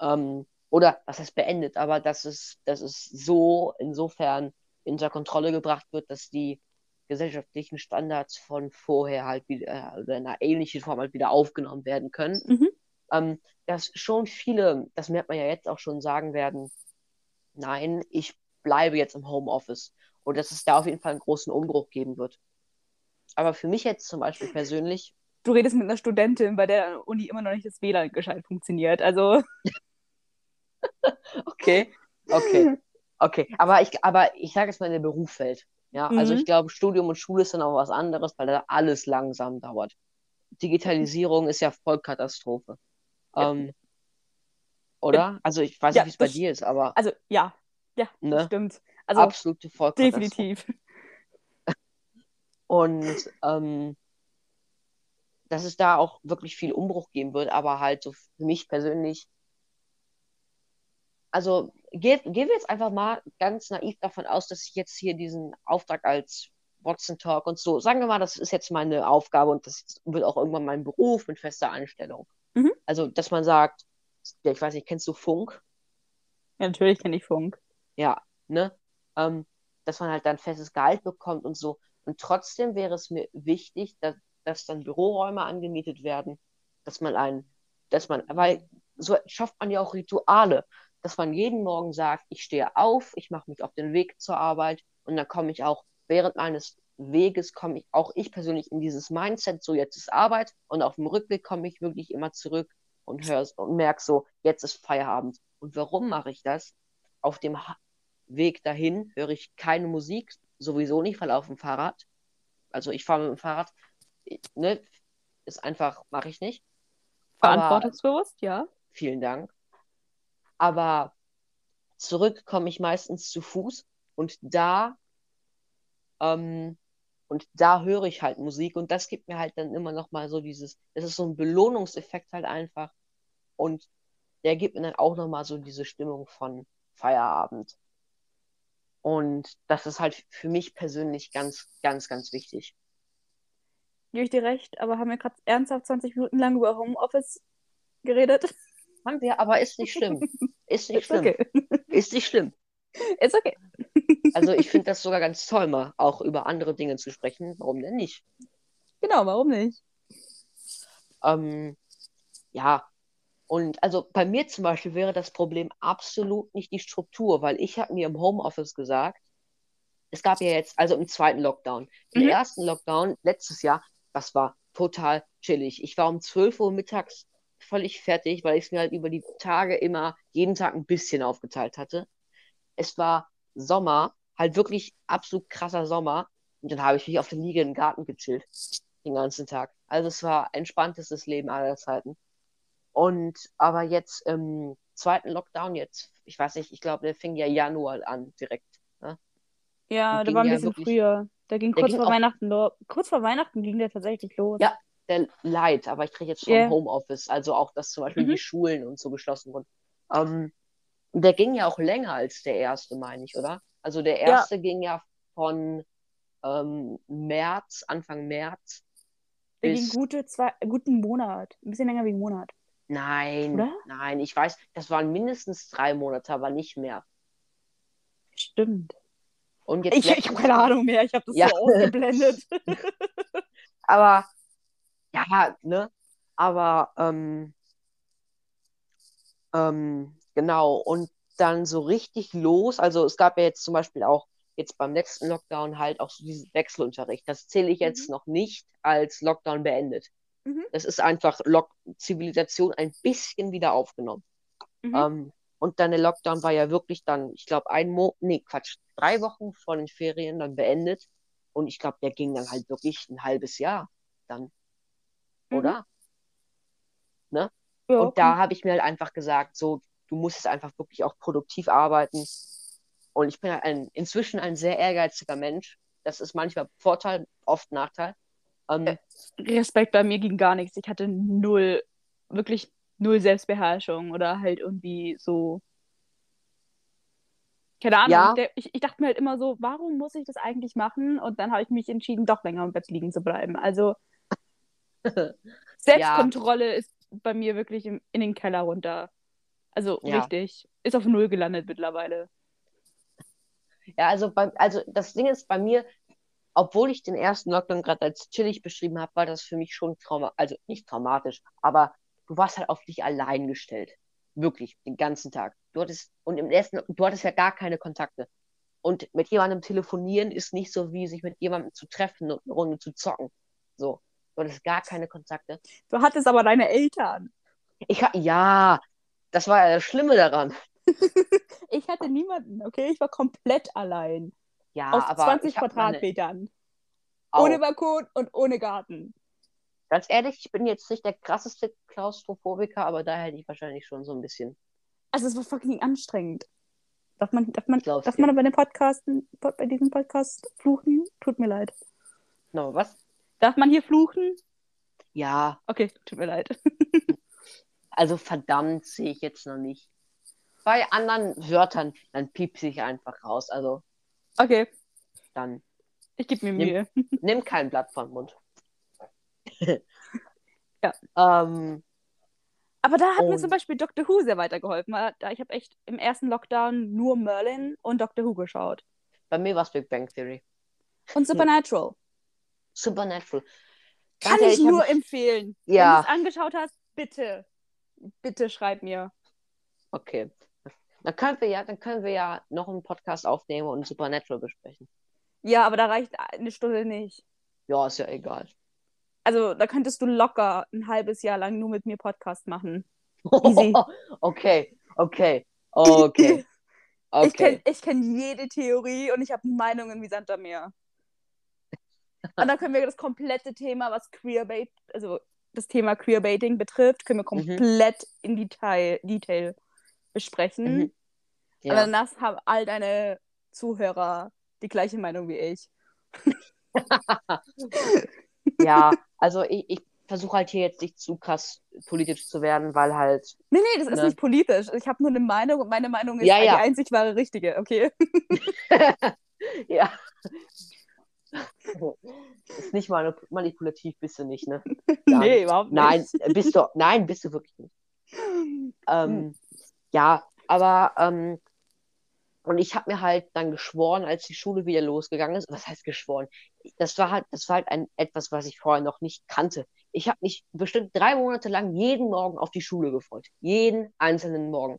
Ähm, oder was heißt beendet, aber dass es, dass es so insofern unter Kontrolle gebracht wird, dass die gesellschaftlichen Standards von vorher halt wieder oder in einer ähnlichen Form halt wieder aufgenommen werden können. Mhm. Ähm, dass schon viele, das merkt man ja jetzt auch schon, sagen werden, nein, ich bleibe jetzt im Homeoffice. Und dass es da auf jeden Fall einen großen Umbruch geben wird. Aber für mich jetzt zum Beispiel persönlich, Du redest mit einer Studentin, bei der an der Uni immer noch nicht das WLAN gescheit funktioniert. Also, okay, okay, okay. Aber ich, aber ich sage jetzt mal in den Berufsfeld. Ja, also Mhm. ich glaube, Studium und Schule ist dann auch was anderes, weil da alles langsam dauert. Digitalisierung ist ja Vollkatastrophe. Ja. Ähm, oder? Also ich weiß Ja, nicht, wie es bei dir ist, aber also ja, ja, Ne? stimmt. Also, absolute Vollkatastrophe. definitiv. Und ähm, dass es da auch wirklich viel Umbruch geben wird, aber halt so für mich persönlich. Also ge gehen wir jetzt einfach mal ganz naiv davon aus, dass ich jetzt hier diesen Auftrag als Watson Talk und so, sagen wir mal, das ist jetzt meine Aufgabe und das wird auch irgendwann mein Beruf mit fester Einstellung. Mhm. Also, dass man sagt, ja, ich weiß nicht, kennst du Funk? Ja, natürlich kenne ich Funk. Ja, ne? Ähm, dass man halt dann festes Gehalt bekommt und so. Und trotzdem wäre es mir wichtig, dass, dass dann Büroräume angemietet werden, dass man ein, dass man, weil so schafft man ja auch Rituale, dass man jeden Morgen sagt, ich stehe auf, ich mache mich auf den Weg zur Arbeit und dann komme ich auch während meines Weges komme ich auch ich persönlich in dieses Mindset, so jetzt ist Arbeit und auf dem Rückweg komme ich wirklich immer zurück und höre und merke so, jetzt ist Feierabend. Und warum mache ich das? Auf dem Weg dahin höre ich keine Musik, sowieso nicht, weil auf dem Fahrrad. Also ich fahre mit dem Fahrrad, ne, ist einfach, mache ich nicht. Aber Verantwortungsbewusst, ja. vielen Dank. Aber zurück komme ich meistens zu Fuß und da ähm, und da höre ich halt Musik und das gibt mir halt dann immer noch mal so dieses, das ist so ein Belohnungseffekt halt einfach und der gibt mir dann auch noch mal so diese Stimmung von Feierabend. Und das ist halt für mich persönlich ganz, ganz, ganz wichtig. Gebe ich dir recht, aber haben wir gerade ernsthaft 20 Minuten lang über Homeoffice geredet? Haben wir, aber ist nicht schlimm. Ist nicht schlimm. okay. Ist nicht schlimm. Ist okay. Also ich finde das sogar ganz toll, mal auch über andere Dinge zu sprechen. Warum denn nicht? Genau, warum nicht? Ähm, ja, und also bei mir zum Beispiel wäre das Problem absolut nicht die Struktur, weil ich habe mir im Homeoffice gesagt, es gab ja jetzt, also im zweiten Lockdown, im Mhm. ersten Lockdown letztes Jahr, das war total chillig. Ich war um 12 Uhr mittags völlig fertig, weil ich es mir halt über die Tage immer jeden Tag ein bisschen aufgeteilt hatte. Es war Sommer, halt wirklich absolut krasser Sommer. Und dann habe ich mich auf der Liege im Garten gechillt, den ganzen Tag. Also es war entspanntestes Leben aller Zeiten. Und aber jetzt im zweiten Lockdown, jetzt, ich weiß nicht, ich glaube, der fing ja Januar an direkt. Ne? Ja, Und der war ein ja bisschen wirklich- früher. Der ging Der kurz ging vor auch- Weihnachten lo- Kurz vor Weihnachten ging der tatsächlich los. Ja. Der Light, aber ich kriege jetzt schon Ja. Homeoffice, also auch, dass zum Beispiel Mhm. die Schulen und so geschlossen wurden. Ähm, der ging ja auch länger als der erste, meine ich, oder? Also der Ja. erste ging ja von ähm, März, Anfang März Der bis ging gute zwei, guten Monat. Ein bisschen länger wie einen Monat. Nein, Oder? nein, ich weiß, das waren mindestens drei Monate, aber nicht mehr. Stimmt. Und jetzt Ich, ich habe keine Ahnung mehr. Ich habe das Ja. so ausgeblendet. Aber ja, ne? Aber ähm, ähm, genau, und dann so richtig los. Also es gab ja jetzt zum Beispiel auch jetzt beim letzten Lockdown halt auch so diesen Wechselunterricht. Das zähle ich jetzt noch nicht als Lockdown beendet. Mhm. Das ist einfach Lock Zivilisation ein bisschen wieder aufgenommen. Mhm. Ähm, und dann der Lockdown war ja wirklich dann, ich glaube, ein Mo, nee, Quatsch, drei Wochen vor den Ferien dann beendet. Und ich glaube, der ging dann halt wirklich ein halbes Jahr dann. Mhm. Oder? ja, Und da habe ich mir halt einfach gesagt, so, du musst jetzt einfach wirklich auch produktiv arbeiten. Und ich bin halt ein, inzwischen ein sehr ehrgeiziger Mensch. Das ist manchmal Vorteil, oft Nachteil. Ähm, Äh. Respekt bei mir ging gar nichts. Ich hatte null, wirklich null Selbstbeherrschung oder halt irgendwie so. Keine Ahnung. Ja. Ich, ich dachte mir halt immer so, warum muss ich das eigentlich machen? Und dann habe ich mich entschieden, doch länger im Bett liegen zu bleiben. Also Selbstkontrolle ist bei mir wirklich im, in den Keller runter. Also Ja. richtig. Ist auf null gelandet mittlerweile. Ja, also, bei, also das Ding ist bei mir, obwohl ich den ersten Lockdown gerade als chillig beschrieben habe, war das für mich schon trauma, also nicht traumatisch, aber du warst halt auf dich allein gestellt. Wirklich, den ganzen Tag. Du hattest, und im ersten, du hattest ja gar keine Kontakte. Und mit jemandem telefonieren ist nicht so wie sich mit jemandem zu treffen und eine Runde zu zocken. So. Du hattest gar keine Kontakte. Du hattest aber deine Eltern. Ich ja, das war ja das Schlimme daran. Ich hatte niemanden, okay? Ich war komplett allein. Ja, auf aber 20 ich hab meine- Quadratmetern. Ohne Balkon und ohne Garten. Ganz ehrlich, ich bin jetzt nicht der krasseste Klaustrophobiker, aber da hätte ich wahrscheinlich schon so ein bisschen. Also es war fucking anstrengend. Darf man, darf man, darf dir. man bei den Podcasten, bei diesem Podcast fluchen? Tut mir leid. No, was? Darf man hier fluchen? Ja, Okay, tut mir leid. also verdammt sehe ich jetzt noch nicht. Bei anderen Wörtern, dann piepse ich einfach raus. Also Okay, dann ich gebe mir Nimm- Mühe. nimm kein Blatt vom Mund. Ja. Ähm, Aber da hat mir zum Beispiel Doctor Who sehr weitergeholfen. Da ich habe echt im ersten Lockdown nur Merlin und Doctor Who geschaut. bei mir war es Big Bang Theory. Und Supernatural. Supernatural. Kann ich hab nur empfehlen. Ja. Wenn du es angeschaut hast, bitte. Bitte schreib mir. Okay. Dann können wir ja, dann können wir ja noch einen Podcast aufnehmen und Supernatural besprechen. Ja, aber da reicht eine Stunde nicht. Ja, ist ja egal. Also, da könntest du locker ein halbes Jahr lang nur mit mir Podcast machen. Easy. Okay, okay, okay, Ich okay. kenne ich kenn jede Theorie und ich habe Meinungen wie Sand am Meer. Und dann können wir das komplette Thema, was Queerbait, also das Thema Queerbaiting betrifft, können wir komplett in Detail, Detail besprechen. Mhm. Und Ja. danach haben all deine Zuhörer die gleiche Meinung wie ich. ja, also ich, ich versuche halt hier jetzt nicht zu krass politisch zu werden, weil halt, Nee, nee, das ist Ne. nicht politisch. Ich habe nur eine Meinung und meine Meinung ist Ja, ja. die einzig wahre richtige, okay? ja. Ist nicht mal manipulativ, bist du nicht, ne? Gar nee, nicht. überhaupt nicht. Nein, bist du, nein, bist du wirklich nicht. Ähm, ja, aber ähm, und ich habe mir halt dann geschworen, als die Schule wieder losgegangen ist, was heißt geschworen? Das war halt, das war halt ein, etwas, was ich vorher noch nicht kannte. Ich habe mich bestimmt drei Monate lang jeden Morgen auf die Schule gefreut. Jeden einzelnen Morgen.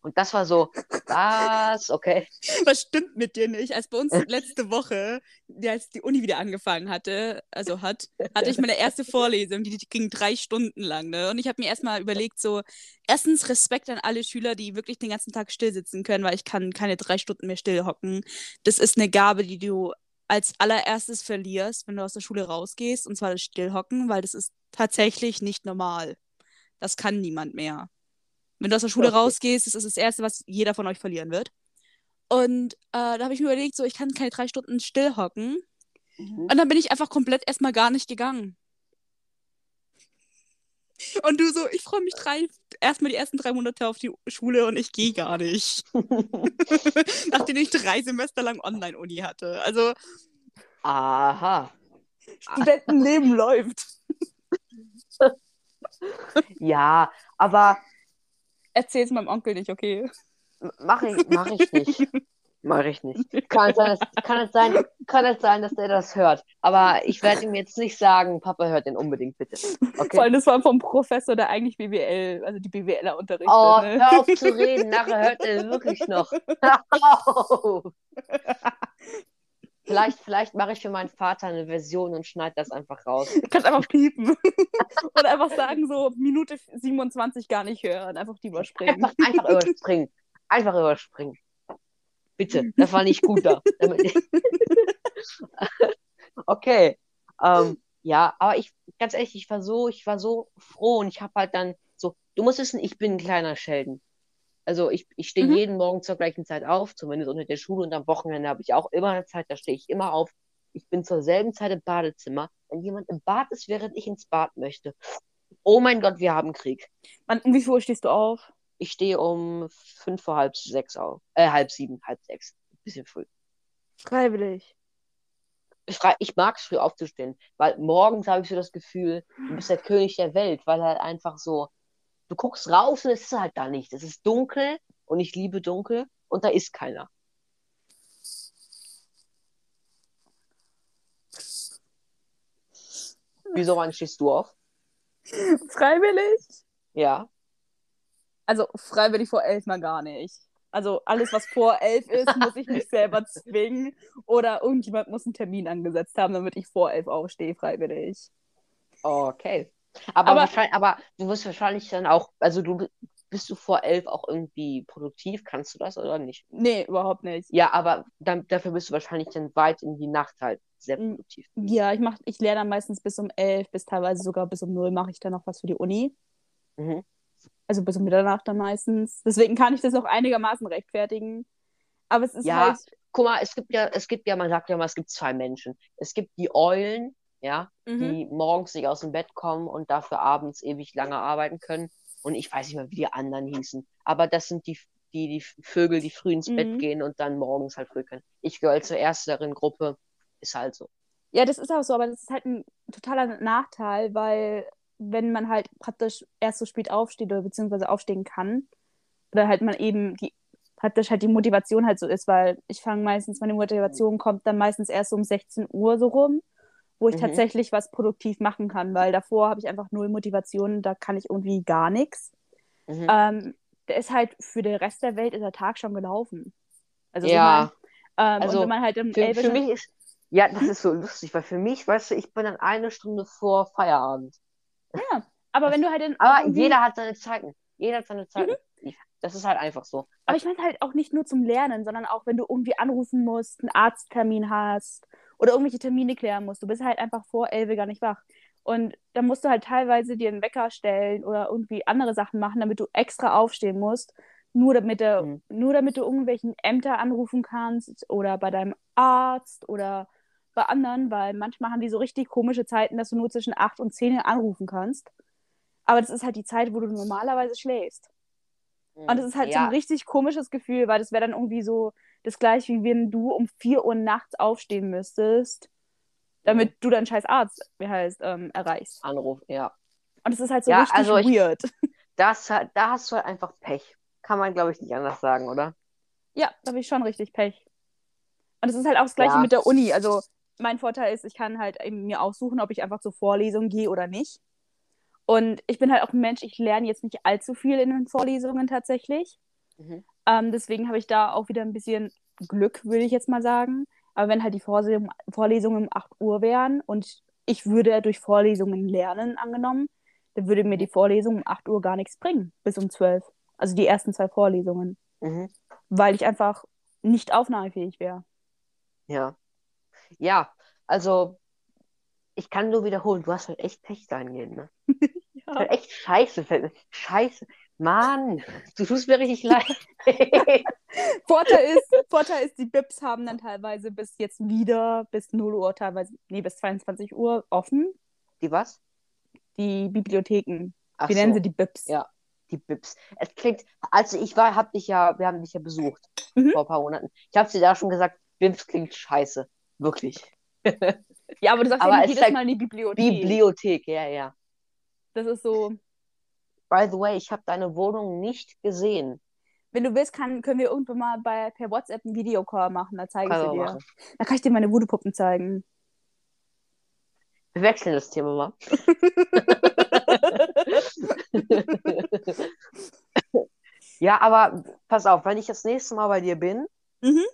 Und das war so, was, okay. Was stimmt mit dir nicht? Als bei uns letzte Woche, als die Uni wieder angefangen hatte, also hat, hatte ich meine erste Vorlesung, die, die ging drei Stunden lang. Ne? Und ich habe mir erstmal überlegt, so, erstens Respekt an alle Schüler, die wirklich den ganzen Tag still sitzen können, weil ich kann keine drei Stunden mehr still hocken. Das ist eine Gabe, die du als allererstes verlierst, wenn du aus der Schule rausgehst, und zwar das Stillhocken, weil das ist tatsächlich nicht normal. Das kann niemand mehr. Wenn du aus der Schule rausgehst, das ist das Erste, was jeder von euch verlieren wird. Und äh, da habe ich mir überlegt, so, ich kann keine drei Stunden still hocken. Und dann bin ich einfach komplett erstmal gar nicht gegangen. Und du so, ich freue mich drei, erstmal die ersten drei Monate auf die Schule und ich gehe gar nicht. Nachdem ich drei Semester lang Online-Uni hatte. Also, Aha. Studentenleben läuft. Ja, aber Erzähl's meinem Onkel nicht, okay? mache ich, mach ich nicht. Mache ich nicht. Kann es sein, dass, kann, es sein, kann es sein, dass der das hört. Aber ich werde ihm jetzt nicht sagen, Papa hört den unbedingt bitte. Vor Okay. allem, das war vom Professor, der eigentlich BWL, also die BWLer unterrichtet. Oh, ne? hör auf zu reden, nachher hört er wirklich noch. Vielleicht, vielleicht mache ich für meinen Vater eine Version und schneide das einfach raus. Du kannst einfach piepen. Oder einfach sagen, so Minute 27 gar nicht hören, einfach die überspringen. Einfach, einfach überspringen. Einfach überspringen. Bitte, das war nicht gut da. Okay. Ähm, ja, aber ich, ganz ehrlich, ich war so, ich war so froh und ich habe halt dann so, du musst wissen, ich bin ein kleiner Sheldon. Also ich, ich stehe Mhm. jeden Morgen zur gleichen Zeit auf, zumindest unter der Schule und am Wochenende habe ich auch immer eine Zeit, da stehe ich immer auf. Ich bin zur selben Zeit im Badezimmer. Wenn jemand im Bad ist, während ich ins Bad möchte. Oh mein Gott, wir haben Krieg. Wann, um wie viel Uhr stehst du auf? Ich stehe um fünf vor halb sechs auf. Äh, halb sieben, halb sechs. Bisschen früh. Freiwillig. Ich, ich mag es früh aufzustehen, weil morgens habe ich so das Gefühl, du bist der König der Welt, weil halt einfach so, du guckst raus und es ist halt da nicht. Es ist dunkel und ich liebe dunkel und da ist keiner. Wieso wann stehst du auf? Freiwillig? Ja. Also freiwillig vor elf mal gar nicht. Also alles, was vor elf ist, muss ich mich selber zwingen. Oder irgendjemand muss einen Termin angesetzt haben, damit ich vor elf aufstehe, freiwillig. Okay. Aber, Aber- wahrscheinlich, aber du wirst wahrscheinlich dann auch, also du bist du vor elf auch irgendwie produktiv, kannst du das oder nicht? Nee, überhaupt nicht. Ja, aber dann, dafür bist du wahrscheinlich dann weit in die Nacht halt sehr Mhm. produktiv. Ja, ich mach, ich lerne dann meistens bis um elf, bis teilweise sogar bis um null mache ich dann noch was für die Uni. Mhm. Also bis um Mitternacht dann meistens. Deswegen kann ich das noch einigermaßen rechtfertigen. Aber es ist Ja. halt. Guck mal, es gibt ja, es gibt ja, man sagt ja mal, es gibt zwei Menschen. Es gibt die Eulen, ja, Mhm. die morgens nicht aus dem Bett kommen und dafür abends ewig lange arbeiten können. Und ich weiß nicht mehr, wie die anderen hießen. Aber das sind die, die, die Vögel, die früh ins Bett Mhm. gehen und dann morgens halt früh können. Ich gehöre zur ersteren Gruppe. Ist halt so. Ja, das ist auch so, aber das ist halt ein totaler Nachteil, weil wenn man halt praktisch erst so spät aufsteht oder beziehungsweise aufstehen kann, oder halt man eben die praktisch halt die Motivation halt so ist, weil ich fange meistens, meine Motivation kommt dann meistens erst so um 16 Uhr so rum, wo ich Mhm. tatsächlich was produktiv machen kann, weil davor habe ich einfach null Motivation, da kann ich irgendwie gar nichts. Mhm. Ähm, der ist halt für den Rest der Welt ist der Tag schon gelaufen. Also Ja. wenn man, ähm, Also wenn man halt um Für, 11 Uhr für mich ist, ja, das ist so lustig, weil für mich, weißt du, ich bin dann eine Stunde vor Feierabend. ja, aber wenn du halt auch Aber irgendwie- jeder hat seine Zeiten. Jeder hat seine Zeiten. Mhm. Das ist halt einfach so. Aber ich meine halt auch nicht nur zum Lernen, sondern auch, wenn du irgendwie anrufen musst, einen Arzttermin hast oder irgendwelche Termine klären musst. Du bist halt einfach vor elf gar nicht wach. Und dann musst du halt teilweise dir einen Wecker stellen oder irgendwie andere Sachen machen, damit du extra aufstehen musst, nur damit, du, Mhm. nur damit du irgendwelchen Ämter anrufen kannst oder bei deinem Arzt oder bei anderen, weil manchmal haben die so richtig komische Zeiten, dass du nur zwischen 8 und 10 anrufen kannst. Aber das ist halt die Zeit, wo du normalerweise schläfst. Und es ist halt so ja, ein richtig komisches Gefühl, weil das wäre dann irgendwie so das gleiche, wie wenn du um 4 Uhr nachts aufstehen müsstest, damit du deinen scheiß Arzt, wie heißt, ähm, erreichst. Anruf, ja. Und es ist halt so Ja, richtig also ich- weird. Das, da hast du halt einfach Pech. Kann man, glaube ich, nicht anders sagen, oder? Ja, da habe ich schon richtig Pech. Und es ist halt auch das gleiche Ja. mit der Uni. Also mein Vorteil ist, ich kann halt eben mir aussuchen, ob ich einfach zur Vorlesung gehe oder nicht. Und ich bin halt auch ein Mensch, ich lerne jetzt nicht allzu viel in den Vorlesungen tatsächlich. Mhm. Ähm, deswegen habe ich da auch wieder ein bisschen Glück, würde ich jetzt mal sagen. Aber wenn halt die Vorlesung, Vorlesungen um 8 Uhr wären und ich würde durch Vorlesungen lernen, angenommen, dann würde mir die Vorlesung um 8 Uhr gar nichts bringen, bis um 12. Also die ersten zwei Vorlesungen. Mhm. Weil ich einfach nicht aufnahmefähig wäre. Ja. Ja, also ich kann nur wiederholen, du hast halt echt Pech dahingehend, ne? Halt echt scheiße, scheiße. Mann, du tust mir richtig leid. Vorteil ist, Vorteil ist, die BIPs haben dann teilweise bis jetzt wieder bis 0 Uhr, teilweise, nee, bis 22 Uhr offen. Die was? Die Bibliotheken. Ach Wie nennen so. sie die BIPs? Ja. Die Bips. Es klingt, als ich war, hab dich ja, wir haben dich ja besucht Mhm. vor ein paar Monaten. Ich habe dir da schon gesagt, Bips klingt scheiße. Wirklich. Ja, aber du sagst Aber ja nicht jedes Mal in die Bibliothek. Bibliothek, ja, ja. Das ist so, By the way, ich habe deine Wohnung nicht gesehen. wenn du willst, kann, können wir irgendwann mal bei, per WhatsApp einen Videocall machen. Da zeige ich sie dir. machen. Da kann ich dir meine Voodoo-Puppen zeigen. Wir wechseln das Thema mal. Ja, aber pass auf, wenn ich das nächste Mal bei dir bin, Mhm.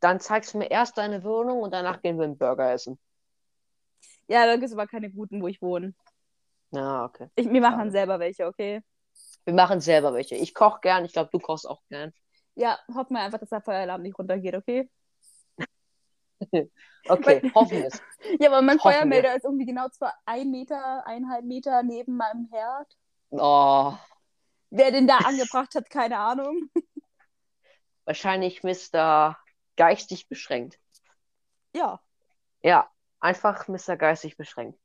dann zeigst du mir erst deine Wohnung und danach gehen wir einen Burger essen. Ja, da gibt es aber keine guten, wo ich wohne. Ja, okay. Ich, wir machen Schade. selber welche, okay? Wir machen selber welche. Ich koche gern, ich glaube, du kochst auch gern. Ja, hoffen wir einfach, dass der Feueralarm nicht runtergeht, okay? Okay, hoffen wir es. Ja, aber mein Hoffen wir. Feuermelder ist irgendwie genau zwar ein Meter, eineinhalb Meter neben meinem Herd. Oh, Wer den da angebracht hat, keine Ahnung. wahrscheinlich Mr. Geistig beschränkt. Ja, Ja, einfach Mr. Geistig beschränkt.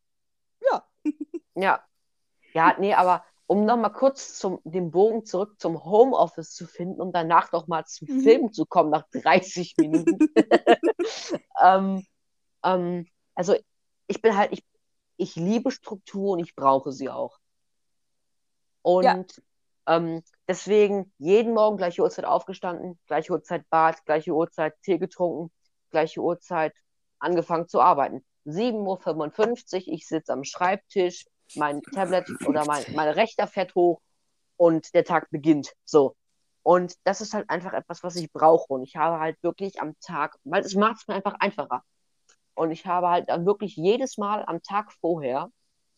Ja. Ja. Ja, nee, aber um nochmal kurz zum, den Bogen zurück zum Homeoffice zu finden, um danach nochmal zum Mhm. Film zu kommen, nach 30 Minuten. ähm, ähm, also ich bin halt, ich, ich liebe Struktur und ich brauche sie auch. Und ähm, deswegen jeden Morgen gleiche Uhrzeit aufgestanden, gleiche Uhrzeit Bad, gleiche Uhrzeit Tee getrunken, gleiche Uhrzeit angefangen zu arbeiten. 7.55 Uhr, ich sitze am Schreibtisch, mein Tablet oder mein, mein Rechter fährt hoch und der Tag beginnt. So. Und das ist halt einfach etwas, was ich brauche. Und ich habe halt wirklich am Tag, weil es macht es mir einfach einfacher. Und ich habe halt dann wirklich jedes Mal am Tag vorher,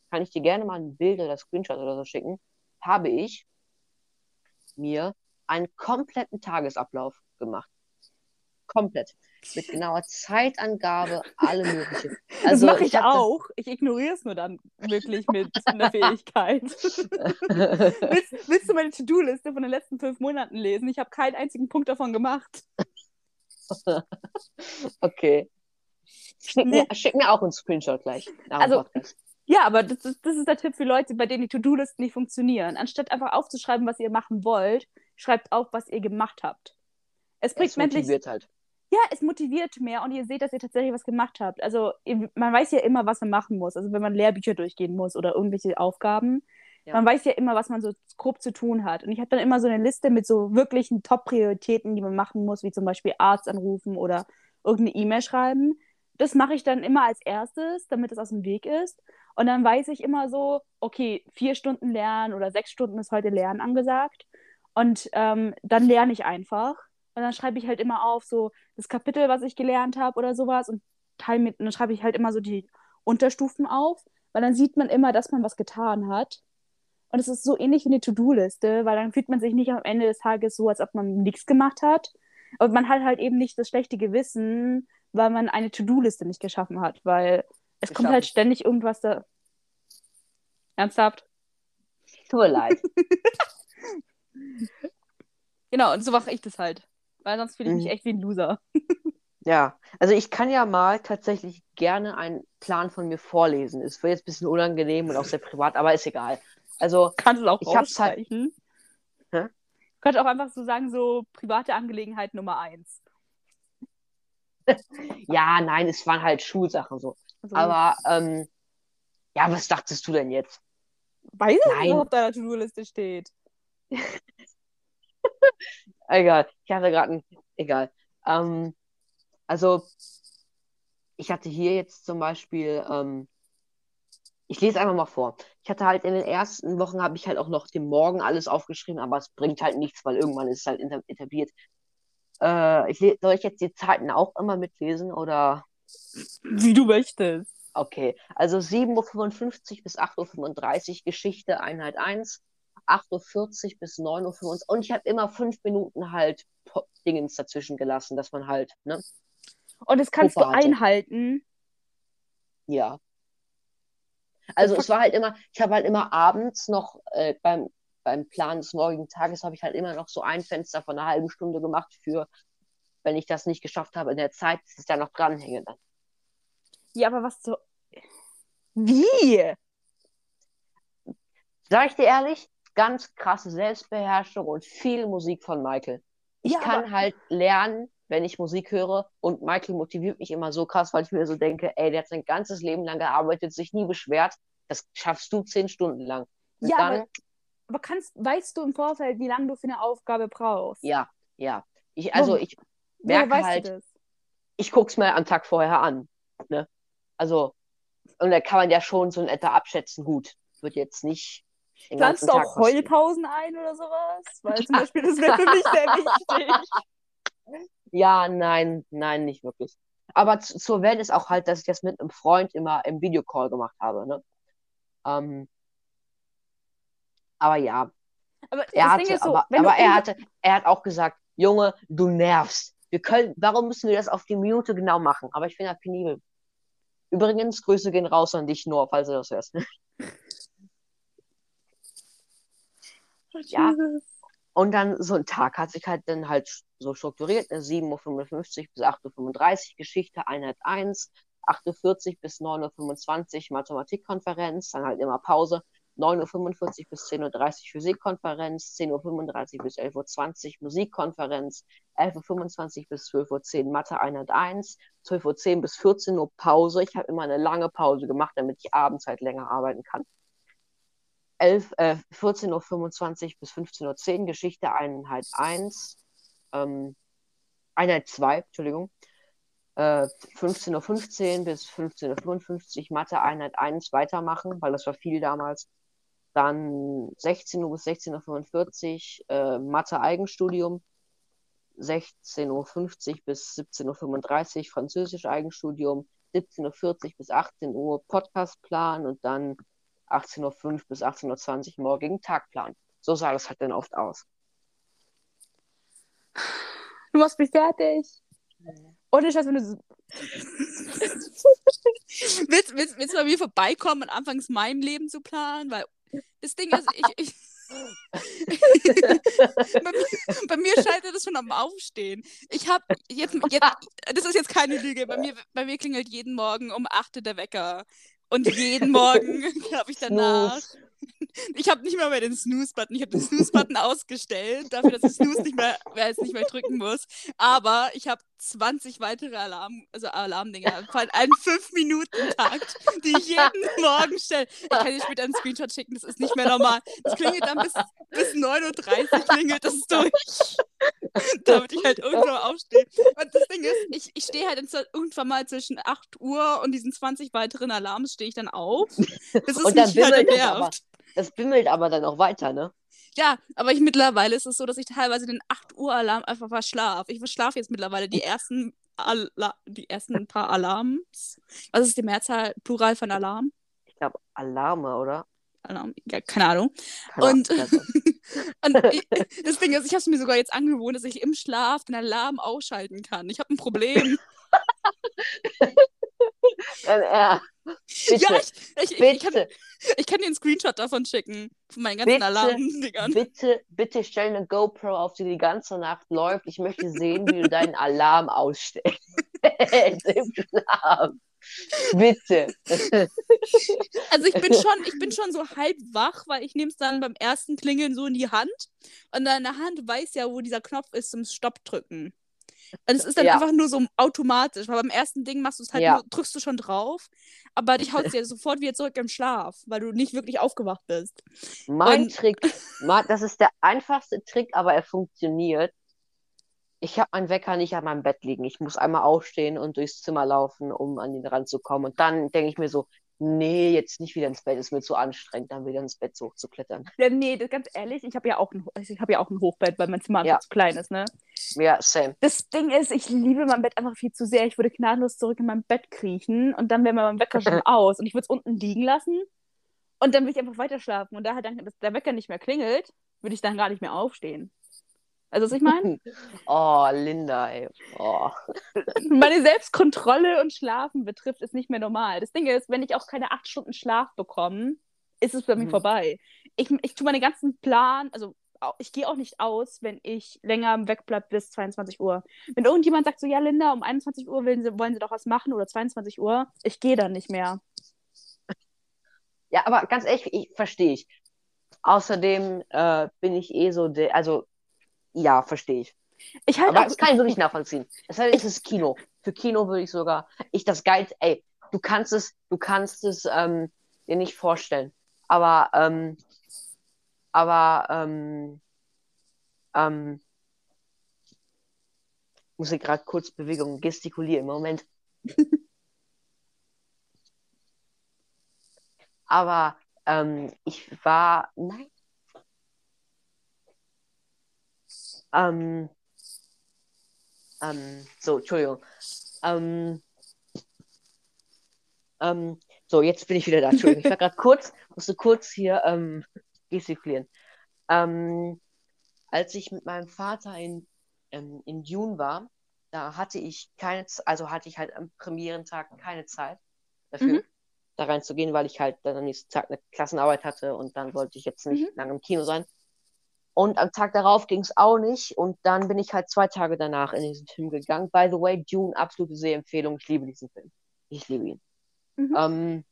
kann ich dir gerne mal ein Bild oder Screenshot oder so schicken, habe ich mir einen kompletten Tagesablauf gemacht. Komplett. Mit genauer Zeitangabe, alle mögliche. das mache ich, das- auch. Ich ignoriere es nur dann wirklich mit einer Fähigkeit. willst, willst du meine To-Do-Liste von den letzten fünf Monaten lesen? Ich habe keinen einzigen Punkt davon gemacht. okay. Schick, mir, schick mir auch einen Screenshot gleich. Also, Podcast. Ja, aber das ist, das ist der Tipp für Leute, bei denen die To-Do-Listen nicht funktionieren. Anstatt einfach aufzuschreiben, was ihr machen wollt, schreibt auf, was ihr gemacht habt. Es bringt Es menschlich. motiviert halt. Ja, es motiviert mehr und ihr seht, dass ihr tatsächlich was gemacht habt. Also man weiß ja immer, was man machen muss. Also wenn man Lehrbücher durchgehen muss oder irgendwelche Aufgaben, Ja. man weiß ja immer, was man so grob zu tun hat. Und ich habe dann immer so eine Liste mit so wirklichen Top-Prioritäten, die man machen muss, wie zum Beispiel Arzt anrufen oder irgendeine E-Mail schreiben. Das mache ich dann immer als erstes, damit es aus dem Weg ist. Und dann weiß ich immer so, okay, vier Stunden lernen oder sechs Stunden ist heute Lernen angesagt. Und ähm, dann lerne ich einfach. Und dann schreibe ich halt immer auf, so das Kapitel, was ich gelernt habe oder sowas. Und teil mit, und dann schreibe ich halt immer so die Unterstufen auf, weil dann sieht man immer, dass man was getan hat. Und es ist so ähnlich wie eine To-Do-Liste, weil dann fühlt man sich nicht am Ende des Tages so, als ob man nichts gemacht hat. Aber man hat halt eben nicht das schlechte Gewissen, weil man eine To-Do-Liste nicht geschaffen hat, weil es kommt halt ständig irgendwas da. Ernsthaft? Tut mir leid. Genau, und so mache ich das halt. Weil sonst fühle ich mich Mhm. echt wie ein Loser. Ja, also ich kann ja mal tatsächlich gerne einen Plan von mir vorlesen. Es wird jetzt ein bisschen unangenehm und auch sehr privat, aber ist egal. Also, Kannst du es auch Ich hab's halt-. Hä? Könnte auch einfach so sagen, so private Angelegenheit Nummer eins. ja, nein, es waren halt Schulsachen so. Also, Aber, ähm, ja, was dachtest du denn jetzt? weiß ich nicht, was auf deiner To-Do-Liste steht. Egal, ich hatte gerade ein, egal. Ähm, also, ich hatte hier jetzt zum Beispiel, ähm, ich lese einfach mal vor. Ich hatte halt in den ersten Wochen habe ich halt auch noch den Morgen alles aufgeschrieben, aber es bringt halt nichts, weil irgendwann ist es halt etabliert. Äh, ich soll ich jetzt die Zeiten auch immer mitlesen oder? Wie du möchtest. Okay, also 7.55 Uhr bis 8.35 Uhr Geschichte, Einheit 1, 8.40 Uhr bis 9.25 Uhr und ich habe immer fünf Minuten halt Dingens dazwischen gelassen, dass man halt, ne? Und das kannst Puffer du hatte. einhalten. Ja. Also es war halt immer, ich habe halt immer abends noch äh, beim, beim Plan des morgigen Tages habe ich halt immer noch so ein Fenster von einer halben Stunde gemacht für, wenn ich das nicht geschafft habe in der Zeit, dass ich da noch dranhänge dann. Ja, aber was so. Wie? Sag ich dir ehrlich, ganz krasse Selbstbeherrschung und viel Musik von Michael. Ich Ja, kann aber- halt lernen, wenn ich Musik höre und Michael motiviert mich immer so krass, weil ich mir so denke, ey, der hat sein ganzes Leben lang gearbeitet, sich nie beschwert. Das schaffst du zehn Stunden lang. Und Ja, dann, aber, aber kannst, weißt du im Vorfeld, wie lange du für eine Aufgabe brauchst? ja, ja. Ich, also Wo- ich Woher merke weißt halt, ich guck's mir am Tag vorher an. Ne? Also, und da kann man ja schon so in etwa abschätzen, gut, wird jetzt nicht Planst du auch. Heulpausen ein oder sowas? Weil zum Beispiel, das wäre für mich sehr wichtig. Ja, nein, nein, nicht wirklich. Aber zu, zur Welt ist auch halt, dass ich das mit einem Freund immer im Videocall gemacht habe, ne? Ähm, aber ja, Aber er hatte, so, aber, aber er hatte, er hat auch gesagt, Junge, du nervst. Wir können, warum müssen wir das auf die Minute genau machen? Aber ich finde das penibel. Übrigens, Grüße gehen raus an dich, Noah, falls du das hörst. ja. Und dann so ein Tag hat sich halt dann halt so strukturiert, ne? 7.55 Uhr bis 8.35 Uhr Geschichte, Einheit 1, 8.40 Uhr bis 9.25 Uhr Mathematikkonferenz, dann halt immer Pause, 9.45 Uhr bis 10.30 Uhr Physikkonferenz, 10.35 Uhr bis 11.20 Uhr Musikkonferenz, 11.25 Uhr bis 12.10 Uhr Mathe Einheit 1, 12.10 Uhr bis 14 Uhr Pause. Ich habe immer eine lange Pause gemacht, damit ich abends halt länger arbeiten kann. 11, äh, 14.25 Uhr bis 15.10 Uhr Geschichte Einheit 1, ähm, Einheit 2, Entschuldigung. äh, 15.15 Uhr bis 15.55 Uhr Mathe Einheit 1 weitermachen, weil das war viel damals. Dann 16 Uhr bis 16.45 Uhr äh, Mathe Eigenstudium. 16.50 Uhr bis 17.35 Uhr Französisch Eigenstudium. 17.40 Uhr bis 18 Uhr Podcastplan und dann 18.05 Uhr bis 18.20 Uhr morgigen Tagplan. So sah das halt dann oft aus. Du machst mich fertig. Ohne Scheiß, wenn du so willst, willst, willst du bei mir vorbeikommen und anfangs mein Leben zu planen? Weil das Ding ist, ich. ich bei, mir, bei mir scheitert es schon am Aufstehen. Ich habe jetzt, jetzt, das ist jetzt keine Lüge, bei mir, bei mir klingelt jeden Morgen um 8 Uhr der Wecker. Und jeden Morgen habe ich danach. Ich habe nicht mehr, mehr den Snooze-Button. Ich habe den Snooze-Button ausgestellt, dafür, dass ich Snooze nicht mehr, jetzt nicht mehr drücken muss. Aber ich habe 20 weitere Alarm, also Alarmdinger, vor einem 5-Minuten-Takt, die ich jeden Morgen stelle. Ich kann dir später einen Screenshot schicken, das ist nicht mehr normal. Das klingelt dann bis, bis 9.30 Uhr klingelt das durch. Damit ich halt irgendwann aufstehe. Und das Ding ist, ich, ich stehe halt irgendwann mal zwischen 8 Uhr und diesen 20 weiteren Alarms stehe ich dann auf. Das ist Und dann mich halt nervt. Das bimmelt aber dann auch weiter, ne? Ja, aber ich mittlerweile ist es so, dass ich teilweise den 8 Uhr Alarm einfach verschlafe. Ich verschlafe jetzt mittlerweile die ersten, Ala die ersten paar Alarms. Was ist die Mehrzahl, Plural von Alarm? Ich glaube, Alarme, oder? Alarm, ja, keine Ahnung. Keine Und, Ahnung, und ich, das Ding ist, ich habe es mir sogar jetzt angewohnt, dass ich im Schlaf den Alarm ausschalten kann. Ich habe ein Problem. Äh, bitte, ja, ich, ich, ich, ich, kann, bitte, ich kann dir einen Screenshot davon schicken. Von meinen ganzen Bitte, Alarmdingern. bitte, bitte stell eine GoPro auf, die die ganze Nacht läuft. Ich möchte sehen, wie du deinen Alarm ausstellst. Im Schlaf. Bitte. Also ich bin schon, ich bin schon so halb wach, weil ich nehme es dann beim ersten Klingeln so in die Hand und deine Hand weiß ja, wo dieser Knopf ist zum Stopp drücken. Und es ist dann Ja. einfach nur so automatisch, weil beim ersten Ding machst du es halt Ja. nur, drückst du schon drauf, aber dich haut ja sofort wieder zurück im Schlaf, weil du nicht wirklich aufgewacht bist. Mein Und- Trick, das ist der einfachste Trick, aber er funktioniert. Ich habe meinen Wecker nicht an meinem Bett liegen. Ich muss einmal aufstehen und durchs Zimmer laufen, um an ihn ranzukommen. Und dann denke ich mir so, nee, jetzt nicht wieder ins Bett, ist mir zu anstrengend, dann wieder ins Bett hochzuklettern. Ja, nee, das, ganz ehrlich, ich habe ja, auch ein- ich ja auch ein Hochbett, weil mein Zimmer einfach Ja. zu klein ist, ne? Ja, same. Das Ding ist, ich liebe mein Bett einfach viel zu sehr. Ich würde gnadenlos zurück in mein Bett kriechen und dann wäre mein Wecker schon aus und ich würde es unten liegen lassen und dann würde ich einfach weiter schlafen. Und da halt dann dass der Wecker nicht mehr klingelt, würde ich dann gar nicht mehr aufstehen. Also, was ich meine? Oh, Linda, ey. Oh. Meine Selbstkontrolle und Schlafen betrifft, ist nicht mehr normal. Das Ding ist, wenn ich auch keine acht Stunden Schlaf bekomme, ist es bei mir Mhm. vorbei. Ich, ich tue meine ganzen Plan, also ich gehe auch nicht aus, wenn ich länger wegbleibe bis 22 Uhr. Wenn irgendjemand sagt so, ja Linda, um 21 Uhr wollen sie, wollen sie doch was machen oder 22 Uhr, ich gehe dann nicht mehr. Ja, aber ganz ehrlich, ich verstehe ich. Außerdem äh, bin ich eh so, der, also ja, verstehe ich. Ich halt Aber auch, das kann ich wirklich nachvollziehen. Es sei denn, es ist Kino. Für Kino würde ich sogar, ich das geil, ey, du kannst es, du kannst es ähm, dir nicht vorstellen. Aber, ähm, aber, ähm, ähm, muss ich gerade kurz Bewegung gestikulieren. Moment. Aber ähm, ich war, nein. Ähm, ähm, so, Entschuldigung. Ähm, ähm, so, jetzt bin ich wieder da. Entschuldigung, ich war gerade kurz, musste kurz hier ähm, gestikulieren. Ähm, als ich mit meinem Vater in, ähm, in Dune war, da hatte ich keine, also hatte ich halt am Premierentag keine Zeit dafür, da reinzugehen, weil ich halt dann am nächsten Tag eine Klassenarbeit hatte und dann wollte ich jetzt nicht lange im Kino sein. Und am Tag darauf ging es auch nicht und dann bin ich halt zwei Tage danach in diesen Film gegangen. By the way, Dune, absolute Sehempfehlung. Ich liebe diesen Film. Ich liebe ihn. Mhm. Ähm,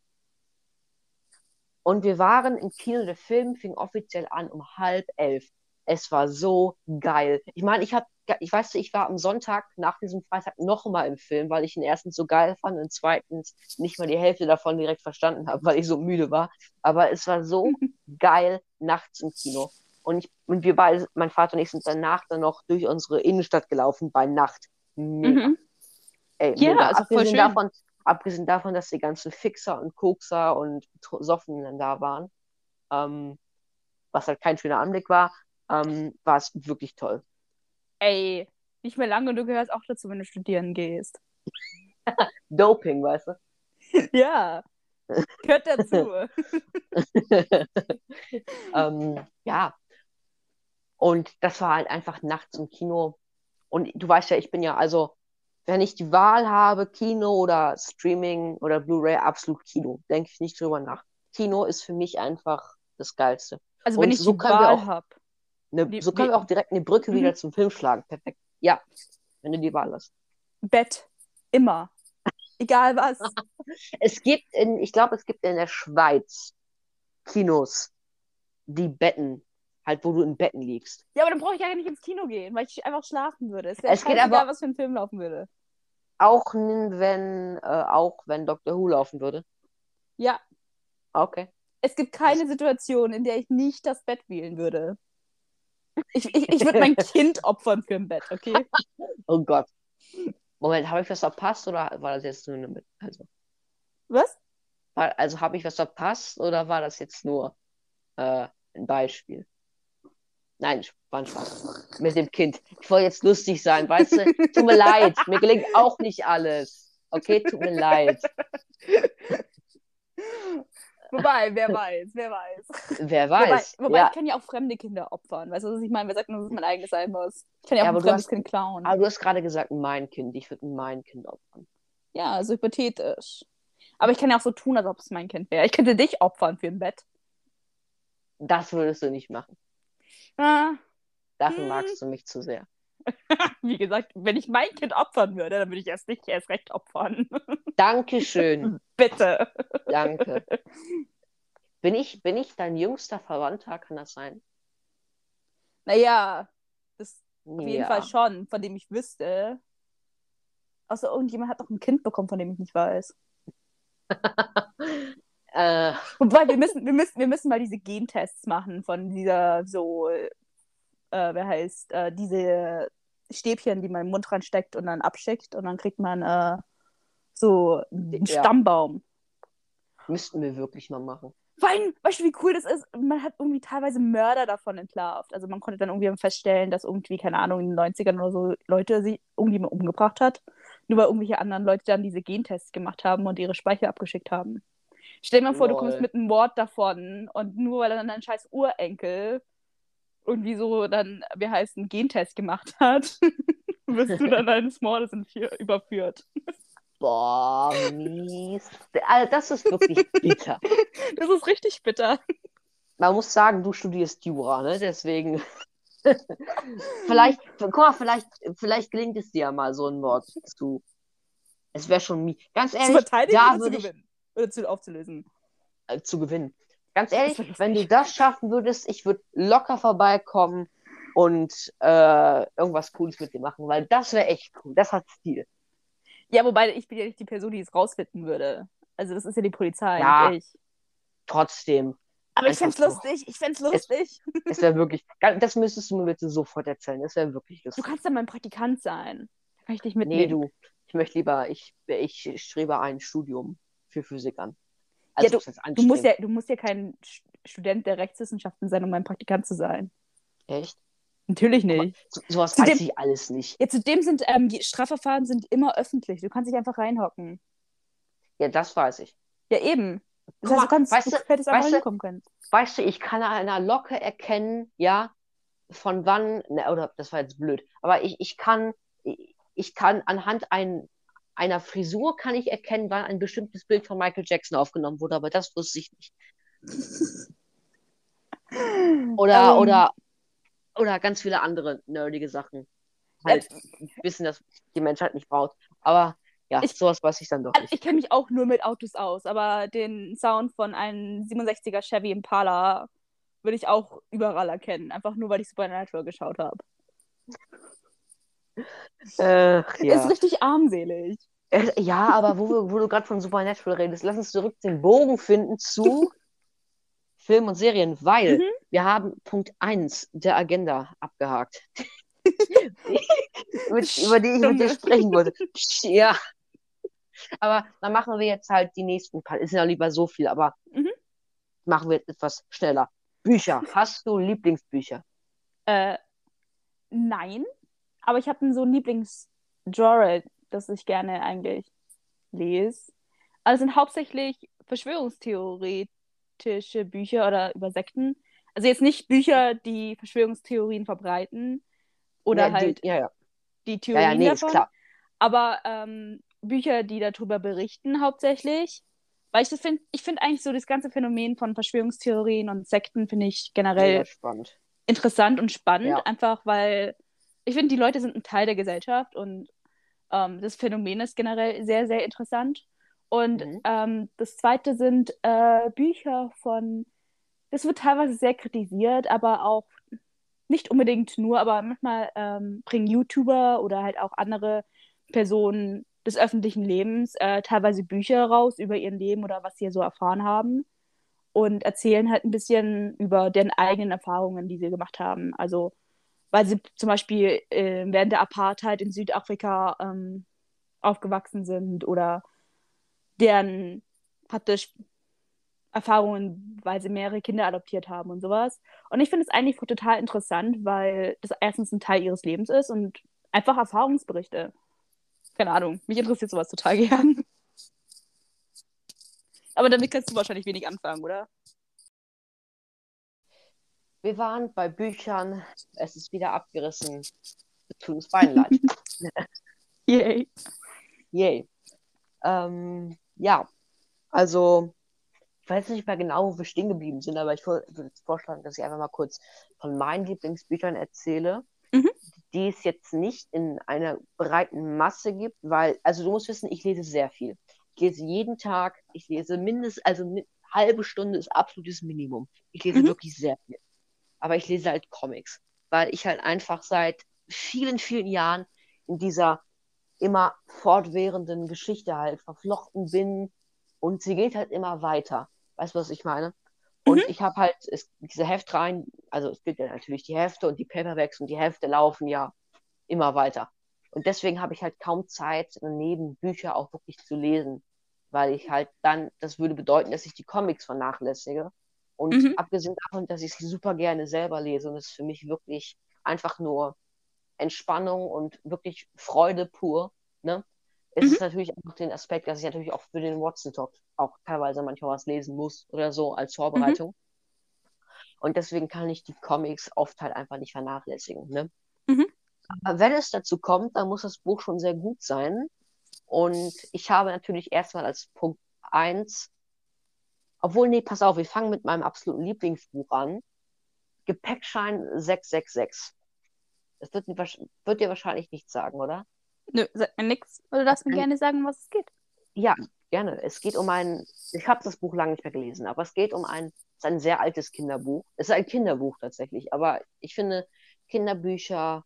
und wir waren im Kino, der Film fing offiziell an um halb elf. Es war so geil. Ich meine, ich habe, ich weiß, ich war am Sonntag nach diesem Freitag noch mal im Film, weil ich ihn erstens so geil fand und zweitens nicht mal die Hälfte davon direkt verstanden habe, weil ich so müde war. Aber es war so geil nachts im Kino. Und, ich, und wir beide, mein Vater und ich, sind danach dann noch durch unsere Innenstadt gelaufen bei Nacht. Mega. Mhm. Ey, Ja, mega. doch voll schön. davon, abgesehen davon, dass die ganzen Fixer und Kokser und Soffen dann da waren, ähm, was halt kein schöner Anblick war, ähm, war es wirklich toll. Ey, nicht mehr lange und du gehörst auch dazu, wenn du studieren gehst. Doping, weißt du? Ja, gehört dazu. ähm, ja. Und das war halt einfach nachts im Kino. Und du weißt ja, ich bin ja, also, wenn ich die Wahl habe, Kino oder Streaming oder Blu-ray, absolut Kino. Denke ich nicht drüber nach. Kino ist für mich einfach das Geilste. Also Und wenn ich so die Wahl habe. Ne, so können wir auch direkt eine Brücke Mhm. wieder zum Film schlagen. Perfekt. Ja, wenn du die Wahl hast. Bett. Immer. Egal was. Es gibt in, ich glaube, es gibt in der Schweiz Kinos, die Betten, halt, wo du in Betten liegst. Ja, aber dann brauche ich ja nicht ins Kino gehen, weil ich einfach schlafen würde. Es Es geht aber- was für ein Film laufen würde. Auch wenn, äh, auch wenn Doctor Who laufen würde. Ja, Okay. es gibt keine Situation, in der ich nicht das Bett wählen würde. Ich, ich, ich würde mein Kind opfern für ein Bett, okay? Oh Gott. Moment, habe ich was verpasst oder war das jetzt nur eine Mit also, Was? also habe ich was verpasst oder war das jetzt nur äh, ein Beispiel? Nein, war Spaß. Mit dem Kind. Ich wollte jetzt lustig sein, weißt du? Tut mir leid, mir gelingt auch nicht alles. Okay, tut mir leid. Wobei, wer weiß, wer weiß. Wer Wobei, weiß. wobei ja, ich kann ja auch fremde Kinder opfern. Weißt du, was ich meine? Wer sagt nur, dass es mein eigenes sein muss? Ich kann ja auch Ja, ein fremdes hast- Kind klauen. aber du hast gerade gesagt, mein Kind. Ich würde mein Kind opfern. Ja, also hypothetisch. Aber ich kann ja auch so tun, als ob es mein Kind wäre. Ich könnte dich opfern für ein Bett. Das würdest du nicht machen. Ah, Dafür Hm. magst du mich zu sehr. wie gesagt, wenn ich mein Kind opfern würde, dann würde ich erst nicht erst recht opfern. Dankeschön. Bitte. Danke. Bin ich, bin ich dein jüngster Verwandter? Kann das sein? Naja, das auf jeden Ja. Fall schon, von dem ich wüsste. Außer irgendjemand hat noch ein Kind bekommen, von dem ich nicht weiß. Äh, Wobei, wir müssen, wir müssen, wir müssen mal diese Gentests machen von dieser so, äh, wer heißt, äh, diese Stäbchen, die man im Mund reinsteckt und dann abschickt und dann kriegt man äh, so einen Ja. Stammbaum. müssten wir wirklich mal machen. Vor allem, weißt du, wie cool das ist? Man hat irgendwie teilweise Mörder davon entlarvt. Also man konnte dann irgendwie feststellen, dass irgendwie, keine Ahnung, in den 90ern oder so Leute sie irgendjemand umgebracht hat. Nur weil irgendwelche anderen Leute dann diese Gentests gemacht haben und ihre Speicher abgeschickt haben. Stell dir mal vor, du kommst mit einem Mord davon und nur weil dann dein scheiß Urenkel irgendwie so dann, wie heißt, einen Gentest gemacht hat, wirst du dann eines Mordes überführt. Boah, mies. Also, das ist wirklich bitter. Das ist richtig bitter. Man muss sagen, du studierst Jura, ne? Deswegen. vielleicht, guck mal, vielleicht, vielleicht gelingt es dir ja mal, so einen Mord zu. Es wäre schon mies. Ganz ehrlich, da würde ich gewinnen? Oder zu aufzulösen? äh, zu gewinnen. Ganz ehrlich, wenn du das schaffen würdest, ich würde locker vorbeikommen und äh, irgendwas Cooles mit dir machen, weil das wäre echt cool. Das hat Stil. Ja, wobei ich bin ja nicht die Person, die es rausfinden würde. Also das ist ja die Polizei, Ja. nicht ich. Trotzdem, Aber ich find's so. lustig, ich find's lustig. es wäre wirklich. Das müsstest du mir bitte sofort erzählen. Das wäre wirklich Du lustig. kannst dann mein Praktikant sein. Da kann ich dich Nee, mitnehmen. du. Ich möchte lieber, ich, ich strebe ein Studium für Physik an. Ja, Also, was heißt Du musst ja, du musst ja kein Student der Rechtswissenschaften sein, um mein Praktikant zu sein. Echt? Natürlich nicht. So, sowas Zu weiß ich alles nicht. Ja, zudem sind ähm, die Strafverfahren sind immer öffentlich. Du kannst dich einfach reinhocken. Ja, das weiß ich. Ja, eben. Das Guck heißt, du kannst, weißt du du- hättest einfach weißt du- hinkommen können. Weißt du, ich kann an einer Locke erkennen, ja, von wann, ne, oder das war jetzt blöd, aber ich, ich kann, ich, ich kann anhand ein, einer Frisur kann ich erkennen, wann ein bestimmtes Bild von Michael Jackson aufgenommen wurde, aber das wusste ich nicht. Oder, Ähm, oder, oder ganz viele andere nerdige Sachen. Halt wissen, dass die Menschheit nicht braucht. Aber ja, Ich- sowas weiß ich dann doch Also nicht. ich kenne mich auch nur mit Autos aus, aber den Sound von einem 67er Chevy Impala würde ich auch überall erkennen. Einfach nur, weil ich Supernatural geschaut habe. Ist ja. richtig armselig. Äh, Ja, aber wo, wo du gerade von Supernatural redest, lass uns zurück den Bogen finden zu Film und Serien, weil Mhm. wir haben Punkt 1 der Agenda abgehakt. mit, über die ich mit dir sprechen wollte. Ja, Aber dann machen wir jetzt halt die nächsten paar. Ist ja lieber so viel, aber Mhm. machen wir jetzt etwas schneller. Bücher. Hast du Lieblingsbücher? Äh, nein, aber ich habe so ein Lieblingsgenre, das ich gerne eigentlich lese. Also es sind hauptsächlich verschwörungstheoretische Bücher oder über Sekten. Also jetzt nicht Bücher, die Verschwörungstheorien verbreiten oder Ja, die- halt Ja, ja. die Theorien ja, nee, davon, aber ähm, Bücher, die darüber berichten hauptsächlich. Weil ich das finde, ich finde eigentlich so das ganze Phänomen von Verschwörungstheorien und Sekten finde ich generell interessant und spannend, einfach weil ich finde, die Leute sind ein Teil der Gesellschaft und ähm, das Phänomen ist generell sehr, sehr interessant. Und Mhm. ähm, das zweite sind äh, Bücher von, das wird teilweise sehr kritisiert, aber auch nicht unbedingt nur, aber manchmal ähm, bringen YouTuber oder halt auch andere Personen des öffentlichen Lebens äh, teilweise Bücher raus über ihr Leben oder was sie so erfahren haben und erzählen halt ein bisschen über deren eigenen Erfahrungen, die sie gemacht haben. Also, weil sie zum Beispiel äh, während der Apartheid in Südafrika ähm, aufgewachsen sind oder deren praktisch Erfahrungen, weil sie mehrere Kinder adoptiert haben und sowas. Und ich finde es eigentlich total interessant, weil das erstens ein Teil ihres Lebens ist und einfach Erfahrungsberichte. Keine Ahnung, mich interessiert sowas total gern. Aber damit kannst du wahrscheinlich wenig anfangen, oder? Wir waren bei Büchern. Es ist wieder abgerissen. Wir tun uns beiden leid. Yay. Yay. Ähm, ja, also, ich weiß nicht mehr genau, wo wir stehen geblieben sind, aber ich wür- würde vorschlagen, dass ich einfach mal kurz von meinen Lieblingsbüchern erzähle, Mhm. die es jetzt nicht in einer breiten Masse gibt, weil, also du musst wissen, ich lese sehr viel. Ich lese jeden Tag, ich lese mindestens, also eine halbe Stunde ist absolutes Minimum. Ich lese Mhm. wirklich sehr viel. Aber ich lese halt Comics, weil ich halt einfach seit vielen, vielen Jahren in dieser immer fortwährenden Geschichte halt verflochten bin und sie geht halt immer weiter. Weißt du, was ich meine? Und Mhm. ich habe halt es, diese Heftreihen, also es gibt ja natürlich die Hefte und die Paperbacks und die Hefte laufen ja immer weiter. Und deswegen habe ich halt kaum Zeit, daneben Bücher auch wirklich zu lesen, weil ich halt dann, das würde bedeuten, dass ich die Comics vernachlässige. Und Mhm. abgesehen davon, dass ich sie super gerne selber lese und es für mich wirklich einfach nur Entspannung und wirklich Freude pur, ne? Es Mhm. ist natürlich auch den Aspekt, dass ich natürlich auch für den Watson Talk auch teilweise manchmal was lesen muss oder so als Vorbereitung. Und deswegen kann ich die Comics oft halt einfach nicht vernachlässigen, ne? Mhm. Aber wenn es dazu kommt, dann muss das Buch schon sehr gut sein. Und ich habe natürlich erstmal als Punkt 1, obwohl, nee, pass auf, wir fangen mit meinem absoluten Lieblingsbuch an. Gepäckschein 666. Das wird, wird dir wahrscheinlich nichts sagen, oder? Nö, sag mir nix. Oder darfst mir gerne sagen, was es geht. Ja, gerne. Es geht um ein, ich habe das Buch lange nicht mehr gelesen, aber es geht um ein, es ist ein sehr altes Kinderbuch. Es ist ein Kinderbuch tatsächlich, aber ich finde Kinderbücher,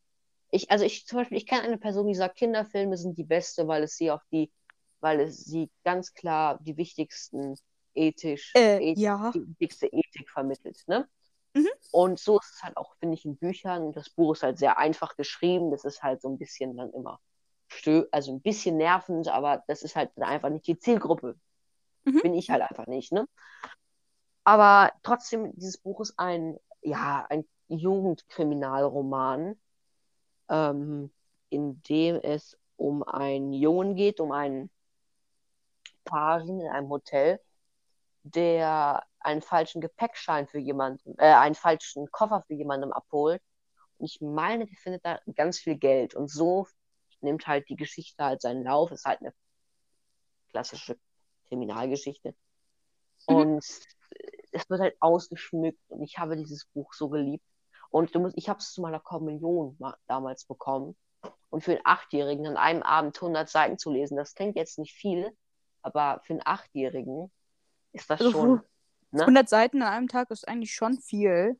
ich, also ich zum Beispiel, ich kenne eine Person, die sagt, Kinderfilme sind die beste, weil es sie auch die, weil es sie ganz klar die wichtigsten ethisch, Äh, eth- ja. die wichtigste Ethik vermittelt, ne? Mhm. Und so ist es halt auch, finde ich, in Büchern. Das Buch ist halt sehr einfach geschrieben. Das ist halt so ein bisschen dann immer stö also ein bisschen nervend, aber das ist halt einfach nicht die Zielgruppe. Mhm. Bin ich halt einfach nicht, ne? Aber trotzdem, dieses Buch ist ein, ja, ein Jugendkriminalroman, ähm, in dem es um einen Jungen geht, um einen Pagen in einem Hotel, der einen falschen Gepäckschein für jemanden, äh, einen falschen Koffer für jemandem abholt. Und ich meine, der findet da ganz viel Geld. Und so nimmt halt die Geschichte halt seinen Lauf. Ist halt eine klassische Kriminalgeschichte. Mhm. Und es wird halt ausgeschmückt und ich habe dieses Buch so geliebt. Und du musst, ich habe es zu meiner Kommunion ma- damals bekommen. Und für einen Achtjährigen an einem Abend 100 Seiten zu lesen, das klingt jetzt nicht viel, aber für einen Achtjährigen ist das Also, schon, ne? 100 Seiten an einem Tag ist eigentlich schon viel.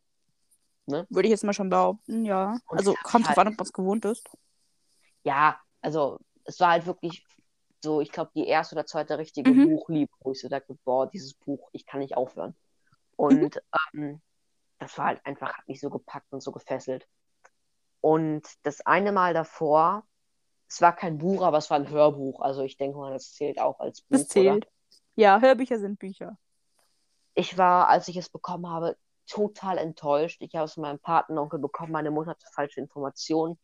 Ne? Würde ich jetzt mal schon behaupten, ja. Und Also kommt drauf halt- an, ob man es gewohnt ist. Ja, also es war halt wirklich so, ich glaube, die erste oder zweite richtige Mhm. Buchliebe, wo ich so dachte, boah, dieses Buch, ich kann nicht aufhören. Und ähm, das war halt einfach, hat mich so gepackt und so gefesselt. Und das eine Mal davor es war kein Buch, aber es war ein Hörbuch. Also ich denke mal, das zählt auch als Buch. Das zählt. Oder? Ja, Hörbücher sind Bücher. Ich war, als ich es bekommen habe, total enttäuscht. Ich habe es von meinem Patenonkel bekommen. Meine Mutter hatte falsche Informationen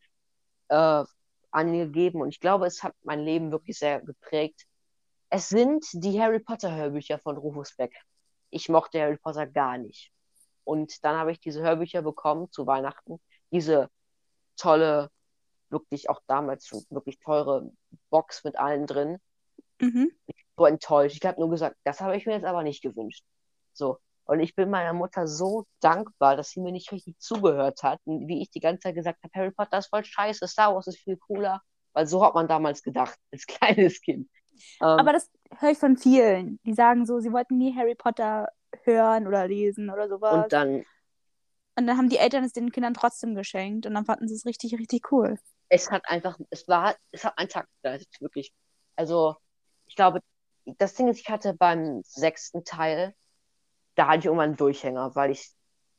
äh, angegeben und ich glaube, es hat mein Leben wirklich sehr geprägt. Es sind die Harry Potter Hörbücher von Rufus Beck. Ich mochte Harry Potter gar nicht. Und dann habe ich diese Hörbücher bekommen zu Weihnachten. Diese tolle, wirklich auch damals schon wirklich teure Box mit allen drin. Mhm. So enttäuscht. Ich habe nur gesagt, das habe ich mir jetzt aber nicht gewünscht. So. Und ich bin meiner Mutter so dankbar, dass sie mir nicht richtig zugehört hat. Und wie ich die ganze Zeit gesagt habe, Harry Potter ist voll scheiße, Star Wars ist viel cooler. Weil so hat man damals gedacht, als kleines Kind. Ähm, Aber das höre ich von vielen. Die sagen so, sie wollten nie Harry Potter hören oder lesen oder sowas. und dann, Und dann haben die Eltern es den Kindern trotzdem geschenkt und dann fanden sie es richtig, richtig cool. es hat einfach, es war, es hat einen Takt geleitet, wirklich. Also, ich glaube, das Ding ist, ich hatte beim sechsten Teil, da hatte ich irgendwann einen Durchhänger, weil ich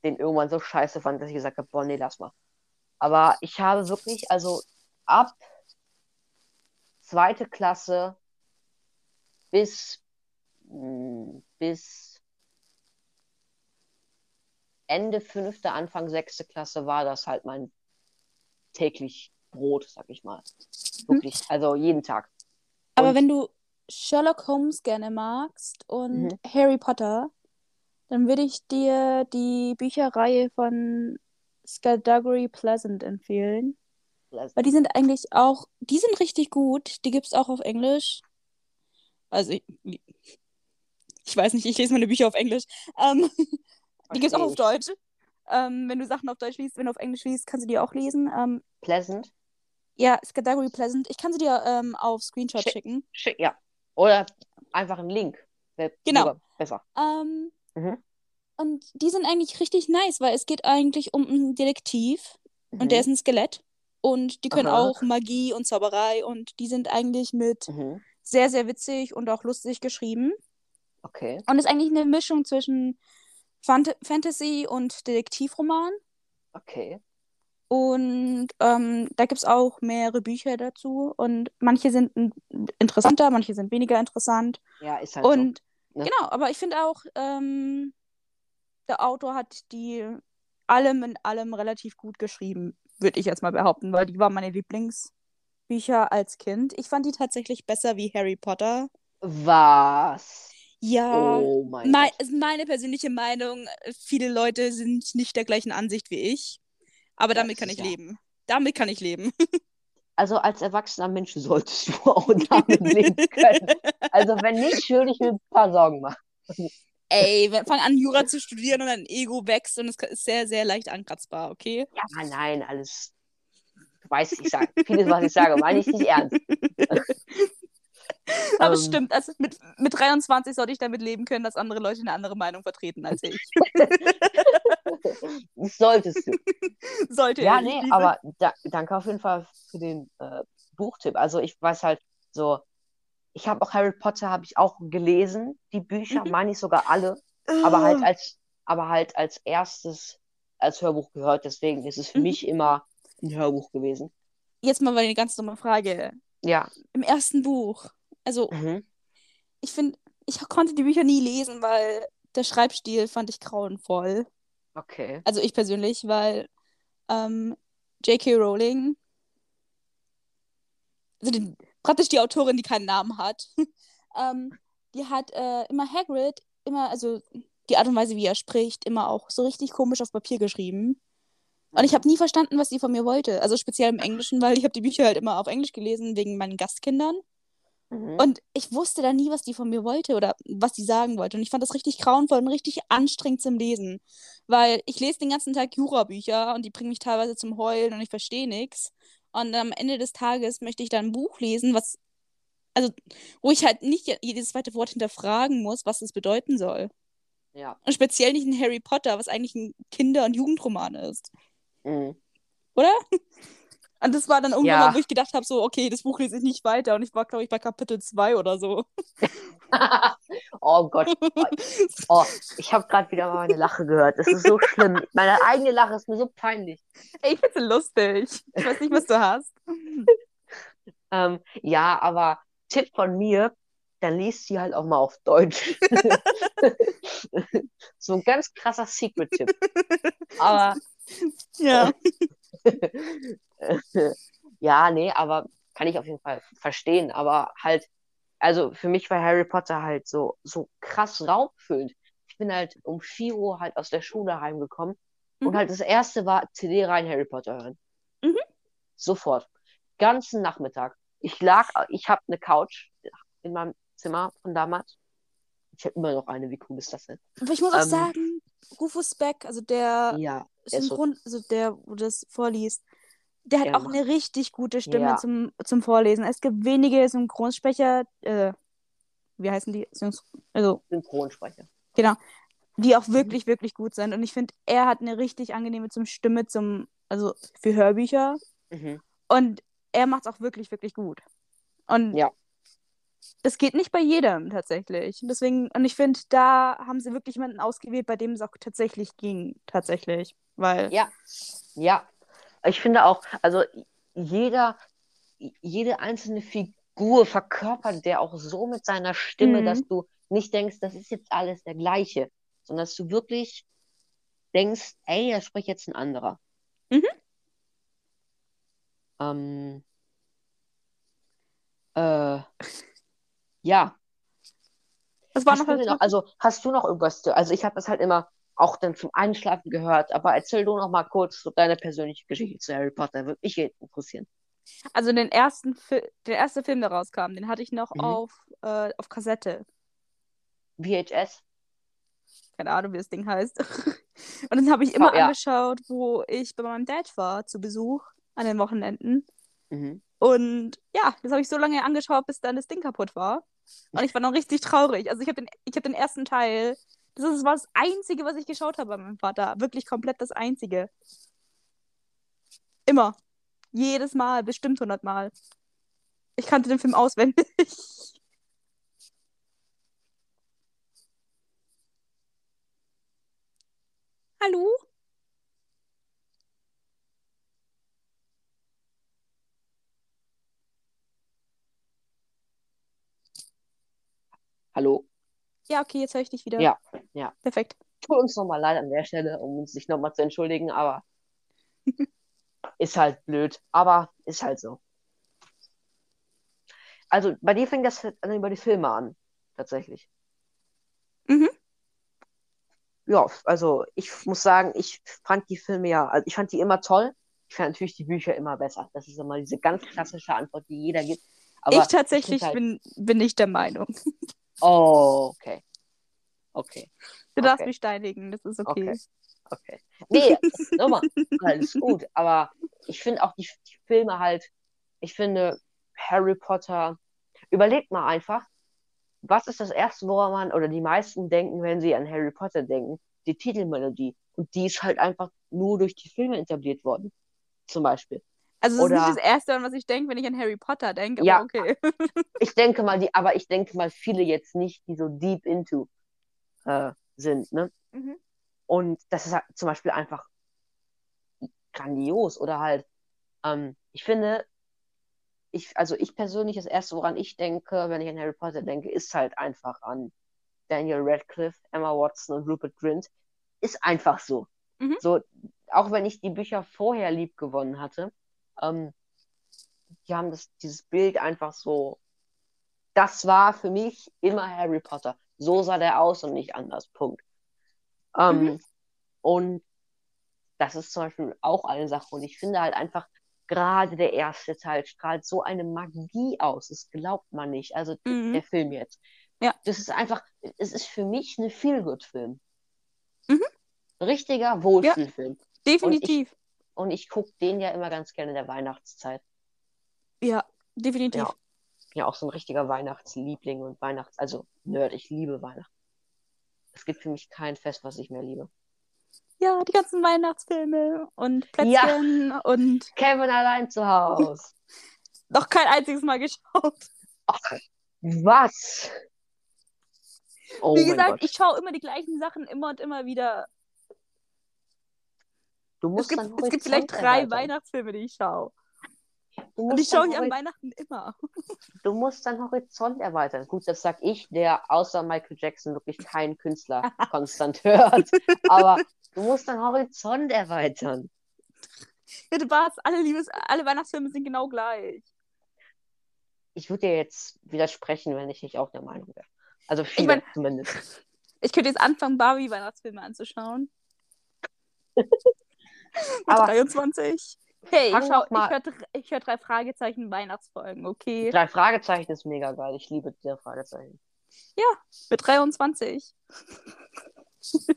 den irgendwann so scheiße fand, dass ich gesagt habe, boah, nee, lass mal. Aber ich habe wirklich, also ab zweite Klasse bis, mh, bis Ende fünfte, Anfang sechste Klasse war das halt mein täglich Brot, sag ich mal. Wirklich, also jeden Tag. Aber Und- wenn du Sherlock Holmes gerne magst und Mhm. Harry Potter, dann würde ich dir die Bücherreihe von Skullduggery Pleasant empfehlen. Weil die sind eigentlich auch, die sind richtig gut. Die gibt es auch auf Englisch. Also, ich, ich weiß nicht, ich lese meine Bücher auf Englisch. Ähm, die gibt es auch auf Deutsch. Ähm, wenn du Sachen auf Deutsch liest, wenn du auf Englisch liest, kannst du die auch lesen. Ähm, Pleasant. ja, Skullduggery Pleasant. Ich kann sie dir ähm, auf Screenshot Schick. schicken. Schick, ja. Oder einfach einen Link. Genau. besser. Ähm, Mhm. Und die sind eigentlich richtig nice, weil es geht eigentlich um einen Detektiv und der ist ein Skelett. Und die können Aha. auch Magie und Zauberei und die sind eigentlich mit Mhm. sehr, sehr witzig und auch lustig geschrieben. Okay. Und ist eigentlich eine Mischung zwischen Fant Fantasy und Detektivroman. Okay. Und ähm, da gibt es auch mehrere Bücher dazu. Und manche sind interessanter, manche sind weniger interessant. Ja, ist halt Und ne? genau, aber ich finde auch, ähm, der Autor hat die allem in allem relativ gut geschrieben, würde ich jetzt mal behaupten, weil die waren meine Lieblingsbücher als Kind. Ich fand die tatsächlich besser wie Harry Potter. so. Was? Ja, Oh mein mei Gott. ist meine persönliche Meinung. Viele Leute sind nicht der gleichen Ansicht wie ich. Aber Ja, damit kann ich ja- leben. Damit kann ich leben. Also als erwachsener Mensch solltest du auch damit leben können. Also wenn nicht, würde ich mir ein paar Sorgen machen. Ey, wenn- fang an, Jura zu studieren und dein Ego wächst und es ist sehr, sehr leicht ankratzbar, okay? Ja, nein, alles. Du weißt, ich sage, vieles, was ich sage, meine ich nicht ernst. Aber Ähm. stimmt, also mit, mit 23 sollte ich damit leben können, dass andere Leute eine andere Meinung vertreten als ich. Solltest du. Sollte Ja, ich nee, aber da, danke auf jeden Fall für den äh, Buchtipp. Also ich weiß halt so, ich habe auch Harry Potter habe ich auch gelesen, die Bücher, Mhm. meine ich sogar alle, aber halt Ah. als, aber halt als erstes als Hörbuch gehört. Deswegen ist es für Mhm. mich immer ein Hörbuch gewesen. Jetzt mal eine ganz dumme Frage. Ja. Im ersten Buch, also Mhm. ich finde, ich konnte die Bücher nie lesen, weil der Schreibstil fand ich grauenvoll. Okay. Also ich persönlich, weil ähm, J.K. Rowling, also die, praktisch die Autorin, die keinen Namen hat, ähm, die hat äh, immer Hagrid, immer, also die Art und Weise, wie er spricht, immer auch so richtig komisch auf Papier geschrieben. Und ich habe nie verstanden, was sie von mir wollte. Also speziell im Englischen, weil ich habe die Bücher halt immer auf Englisch gelesen, wegen meinen Gastkindern. Mhm. Und ich wusste dann nie, was die von mir wollte oder was die sagen wollte. Und ich fand das richtig grauenvoll und richtig anstrengend zum Lesen. Weil ich lese den ganzen Tag Jura-Bücher und die bringen mich teilweise zum Heulen und ich verstehe nichts. Und am Ende des Tages möchte ich dann ein Buch lesen, was, also, wo ich halt nicht jedes zweite Wort hinterfragen muss, was es bedeuten soll. Ja. Und speziell nicht ein Harry Potter, was eigentlich ein Kinder- und Jugendroman ist. Mhm. Oder? Und das war dann irgendwann Ja. mal, wo ich gedacht habe, so, okay, das Buch lese ich nicht weiter. Und ich war, glaube ich, bei Kapitel 2 oder so. oh Gott. Oh, ich habe gerade wieder mal meine Lache gehört. Das ist so schlimm. Meine eigene Lache ist mir so peinlich. Ey, ich find's lustig. Ich weiß nicht, was du hast. Ähm, ja, aber Tipp von mir, dann liest sie halt auch mal auf Deutsch. so ein ganz krasser Secret-Tipp. Aber Ja. ja, nee, aber kann ich auf jeden Fall verstehen. Aber halt, also für mich war Harry Potter halt so, so krass raumfüllend. Ich bin halt um 4 Uhr halt aus der Schule heimgekommen und Mhm. halt das erste war CD rein Harry Potter hören. Mhm. Sofort. Ganzen Nachmittag. Ich lag, ich habe eine Couch in meinem Zimmer von damals. Ich habe immer noch eine. Wie cool ist das denn? Aber ich muss auch Ähm, sagen, Rufus Beck, also der Ja, ist so, Synchron, also der, wo das vorliest, der hat Der auch eine richtig gute Stimme Ja. zum, zum Vorlesen. Es gibt wenige Synchronsprecher, äh, wie heißen die? Synch also, Synchronsprecher. die auch wirklich, wirklich gut sind. Und ich finde, er hat eine richtig angenehme zum Stimme zum, also für Hörbücher. Mhm. Und er macht es auch wirklich, wirklich gut. Und Ja. Das geht nicht bei jedem tatsächlich. Und Deswegen, und ich finde, da haben sie wirklich jemanden ausgewählt, bei dem es auch tatsächlich ging. Tatsächlich. Weil. Ja, ja. Ich finde auch, also jeder, jede einzelne Figur verkörpert der auch so mit seiner Stimme, Mhm. dass du nicht denkst, das ist jetzt alles der gleiche, sondern dass du wirklich denkst, ey, da spricht jetzt ein anderer. Mhm. Ähm, äh, ja. Das war Hast noch du noch, also hast du noch irgendwas? zu- Also ich habe das halt immer auch dann zum Einschlafen gehört, aber erzähl du noch mal kurz so deine persönliche Geschichte zu Harry Potter, würde mich interessieren. Also den ersten Fi der erste Film, der rauskam, den hatte ich noch Mhm. auf, äh, auf Kassette. VHS? Keine Ahnung, wie das Ding heißt. Und den habe ich immer ja. angeschaut, wo ich bei meinem Dad war, zu Besuch an den Wochenenden. Mhm. Und ja, das habe ich so lange angeschaut, bis dann das Ding kaputt war. Und ich war dann richtig traurig. Also ich habe den, hab den ersten Teil, das war das Einzige, was ich geschaut habe bei meinem Vater. Wirklich komplett das Einzige. Immer. Jedes Mal, bestimmt 100 Mal. Ich kannte den Film auswendig. Hallo? Hallo? Ja, okay, jetzt höre ich dich wieder. Ja, ja. Perfekt. Tut uns nochmal leid an der Stelle, um uns sich nochmal zu entschuldigen, aber ist halt blöd. Aber ist halt so. Also bei dir fängt das über die Filme an, tatsächlich. Mhm. Ja, also ich muss sagen, ich fand die Filme ja, also ich fand die immer toll. Ich fand natürlich die Bücher immer besser. Das ist immer diese ganz klassische Antwort, die jeder gibt. Aber ich tatsächlich find halt, bin, bin nicht der Meinung. Oh, okay. Okay. Du darfst Okay. mich steinigen, das ist okay. Okay. Okay. Nee, nochmal, alles gut. Aber ich finde auch die, die Filme halt, ich finde Harry Potter, überlegt mal einfach, was ist das Erste, woran man oder die meisten denken, wenn sie an Harry Potter denken? Die Titelmelodie. Und die ist halt einfach nur durch die Filme etabliert worden. Zum Beispiel. Also das ist Oder- nicht das Erste, an was ich denke, wenn ich an Harry Potter denke, aber Ja. okay. Ich denke mal, die, aber ich denke mal, viele jetzt nicht, die so deep into äh, sind, ne? Mhm. Und das ist halt zum Beispiel einfach grandios oder halt, ähm, ich finde, ich, also ich persönlich, das Erste, woran ich denke, wenn ich an Harry Potter denke, ist halt einfach an Daniel Radcliffe, Emma Watson und Rupert Grint. Ist einfach so. Mhm. So, auch wenn ich die Bücher vorher lieb gewonnen hatte, ähm, die haben das, dieses Bild einfach so, das war für mich immer Harry Potter. So sah der aus und nicht anders. Punkt. Ähm, Mhm. Und das ist zum Beispiel auch eine Sache. Und ich finde halt einfach, gerade der erste Teil strahlt so eine Magie aus. Das glaubt man nicht. Also Mhm. der Film jetzt. Ja. Das ist einfach, es ist für mich eine Feel-Good-Film. Mhm. Richtiger Wohlfühlfilm. Definitiv. Und ich gucke den ja immer ganz gerne in der Weihnachtszeit. Ja, definitiv. Ja. Ja, auch so ein richtiger Weihnachtsliebling und Weihnachts-, also Nerd, ich liebe Weihnachten. Es gibt für mich kein Fest, was ich mehr liebe. Ja, die ganzen Weihnachtsfilme und Ja. Plätzchen und Kevin allein zu Hause. noch kein einziges Mal geschaut. Ach, was? Oh Wie gesagt, Gott. ich schaue immer die gleichen Sachen immer und immer wieder. Du Es musst gibt, deinen es gibt vielleicht drei erweitern. Weihnachtsfilme, die ich schaue. du Und musst, schaue ich an Weihnachten immer. du musst deinen Horizont erweitern. Gut, das sag ich, der außer Michael Jackson wirklich keinen Künstler konstant hört. Aber du musst deinen Horizont erweitern. Bitte was, alle Liebes, alle Weihnachtsfilme sind genau gleich. Ich würde dir jetzt widersprechen, wenn ich nicht auch der Meinung wäre. Also viele mein- zumindest. Ich könnte jetzt anfangen, Barbie-Weihnachtsfilme anzuschauen. Mit Aber 23. Hey, ich, ich höre ich hör drei Fragezeichen Weihnachtsfolgen, okay? drei Fragezeichen ist mega geil. Ich liebe drei Fragezeichen. Mit 23.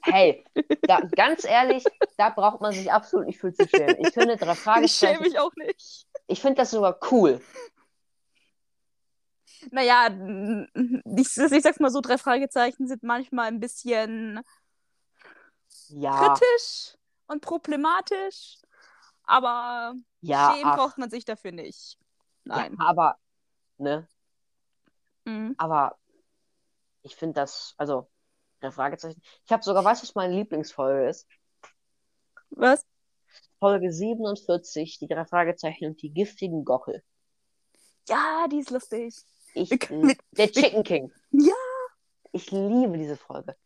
Hey, da, ganz ehrlich, da braucht man sich absolut nicht für zu schämen. Ich finde drei Ich schäme Fragezeichen, mich auch nicht. ich finde das sogar cool. Naja, ich, ich sag's mal so, drei Fragezeichen sind manchmal ein bisschen Ja, kritisch und problematisch, aber ja, schämen ach, braucht man sich dafür nicht. Nein. ja, aber, ne, Mhm. aber ich finde das, also, drei Fragezeichen. Ich habe sogar, weißt du, was meine Lieblingsfolge ist? Was? Folge 47, die drei Fragezeichen und die giftigen Gockel. Ja, die ist lustig. Ich, wir- der Chicken King. Ja. Ich liebe diese Folge.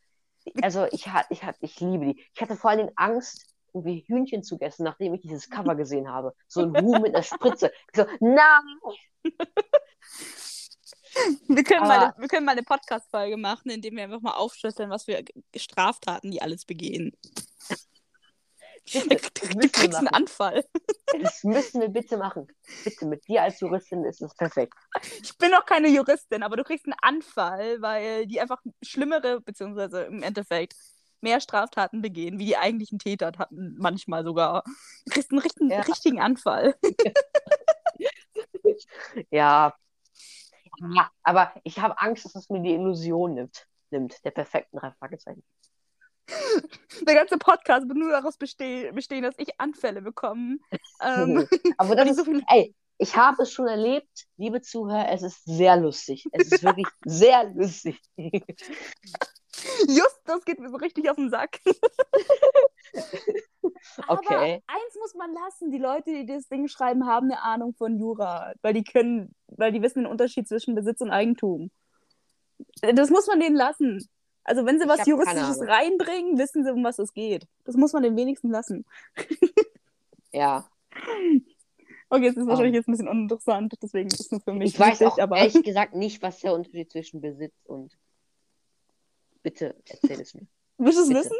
Also ich, hat, ich, hat, ich liebe die. Ich hatte vor allen Dingen Angst, irgendwie Hühnchen zu essen, nachdem ich dieses Cover gesehen habe. So ein Huhn mit einer Spritze. Ich so, nein! Wir können, Aber- mal, eine- wir können mal eine Podcast-Folge machen, indem wir einfach mal aufschlüsseln, was für Straftaten die alles begehen. Du, Bitte, du kriegst einen. Anfall. Das müssen wir bitte machen. Bitte, mit dir als Juristin ist es perfekt. Ich bin auch keine Juristin, aber du kriegst einen Anfall, weil die einfach schlimmere, beziehungsweise im Endeffekt mehr Straftaten begehen, wie die eigentlichen Täter hatten, manchmal sogar. Du kriegst einen richtigen, Ja. richtigen Anfall. Ja. ja aber ich habe Angst, dass es mir die Illusion nimmt. Nimmt, der perfekten drei Fragezeichen. Der ganze Podcast wird nur daraus bestehen, bestehen dass ich Anfälle bekomme. Ähm, Aber das ist, so viel ey, ich habe es schon erlebt, liebe Zuhörer, es ist sehr lustig. Es ist wirklich sehr lustig. Just, das geht mir so richtig auf den Sack. Okay. Aber eins muss man lassen: die Leute, die das Ding schreiben, haben eine Ahnung von Jura, weil die können, weil die wissen den Unterschied zwischen Besitz und Eigentum. Das muss man denen lassen. Also wenn sie was Juristisches reinbringen, wissen sie, um was es geht. Das muss man den wenigsten lassen. Ja. Okay, es ist Ähm. wahrscheinlich jetzt ein bisschen uninteressant, deswegen ist es nur für mich Ich weiß wichtig, auch aber ehrlich gesagt nicht, was der Unterschied zwischen Besitz und. Bitte erzähl es mir. willst du es wissen?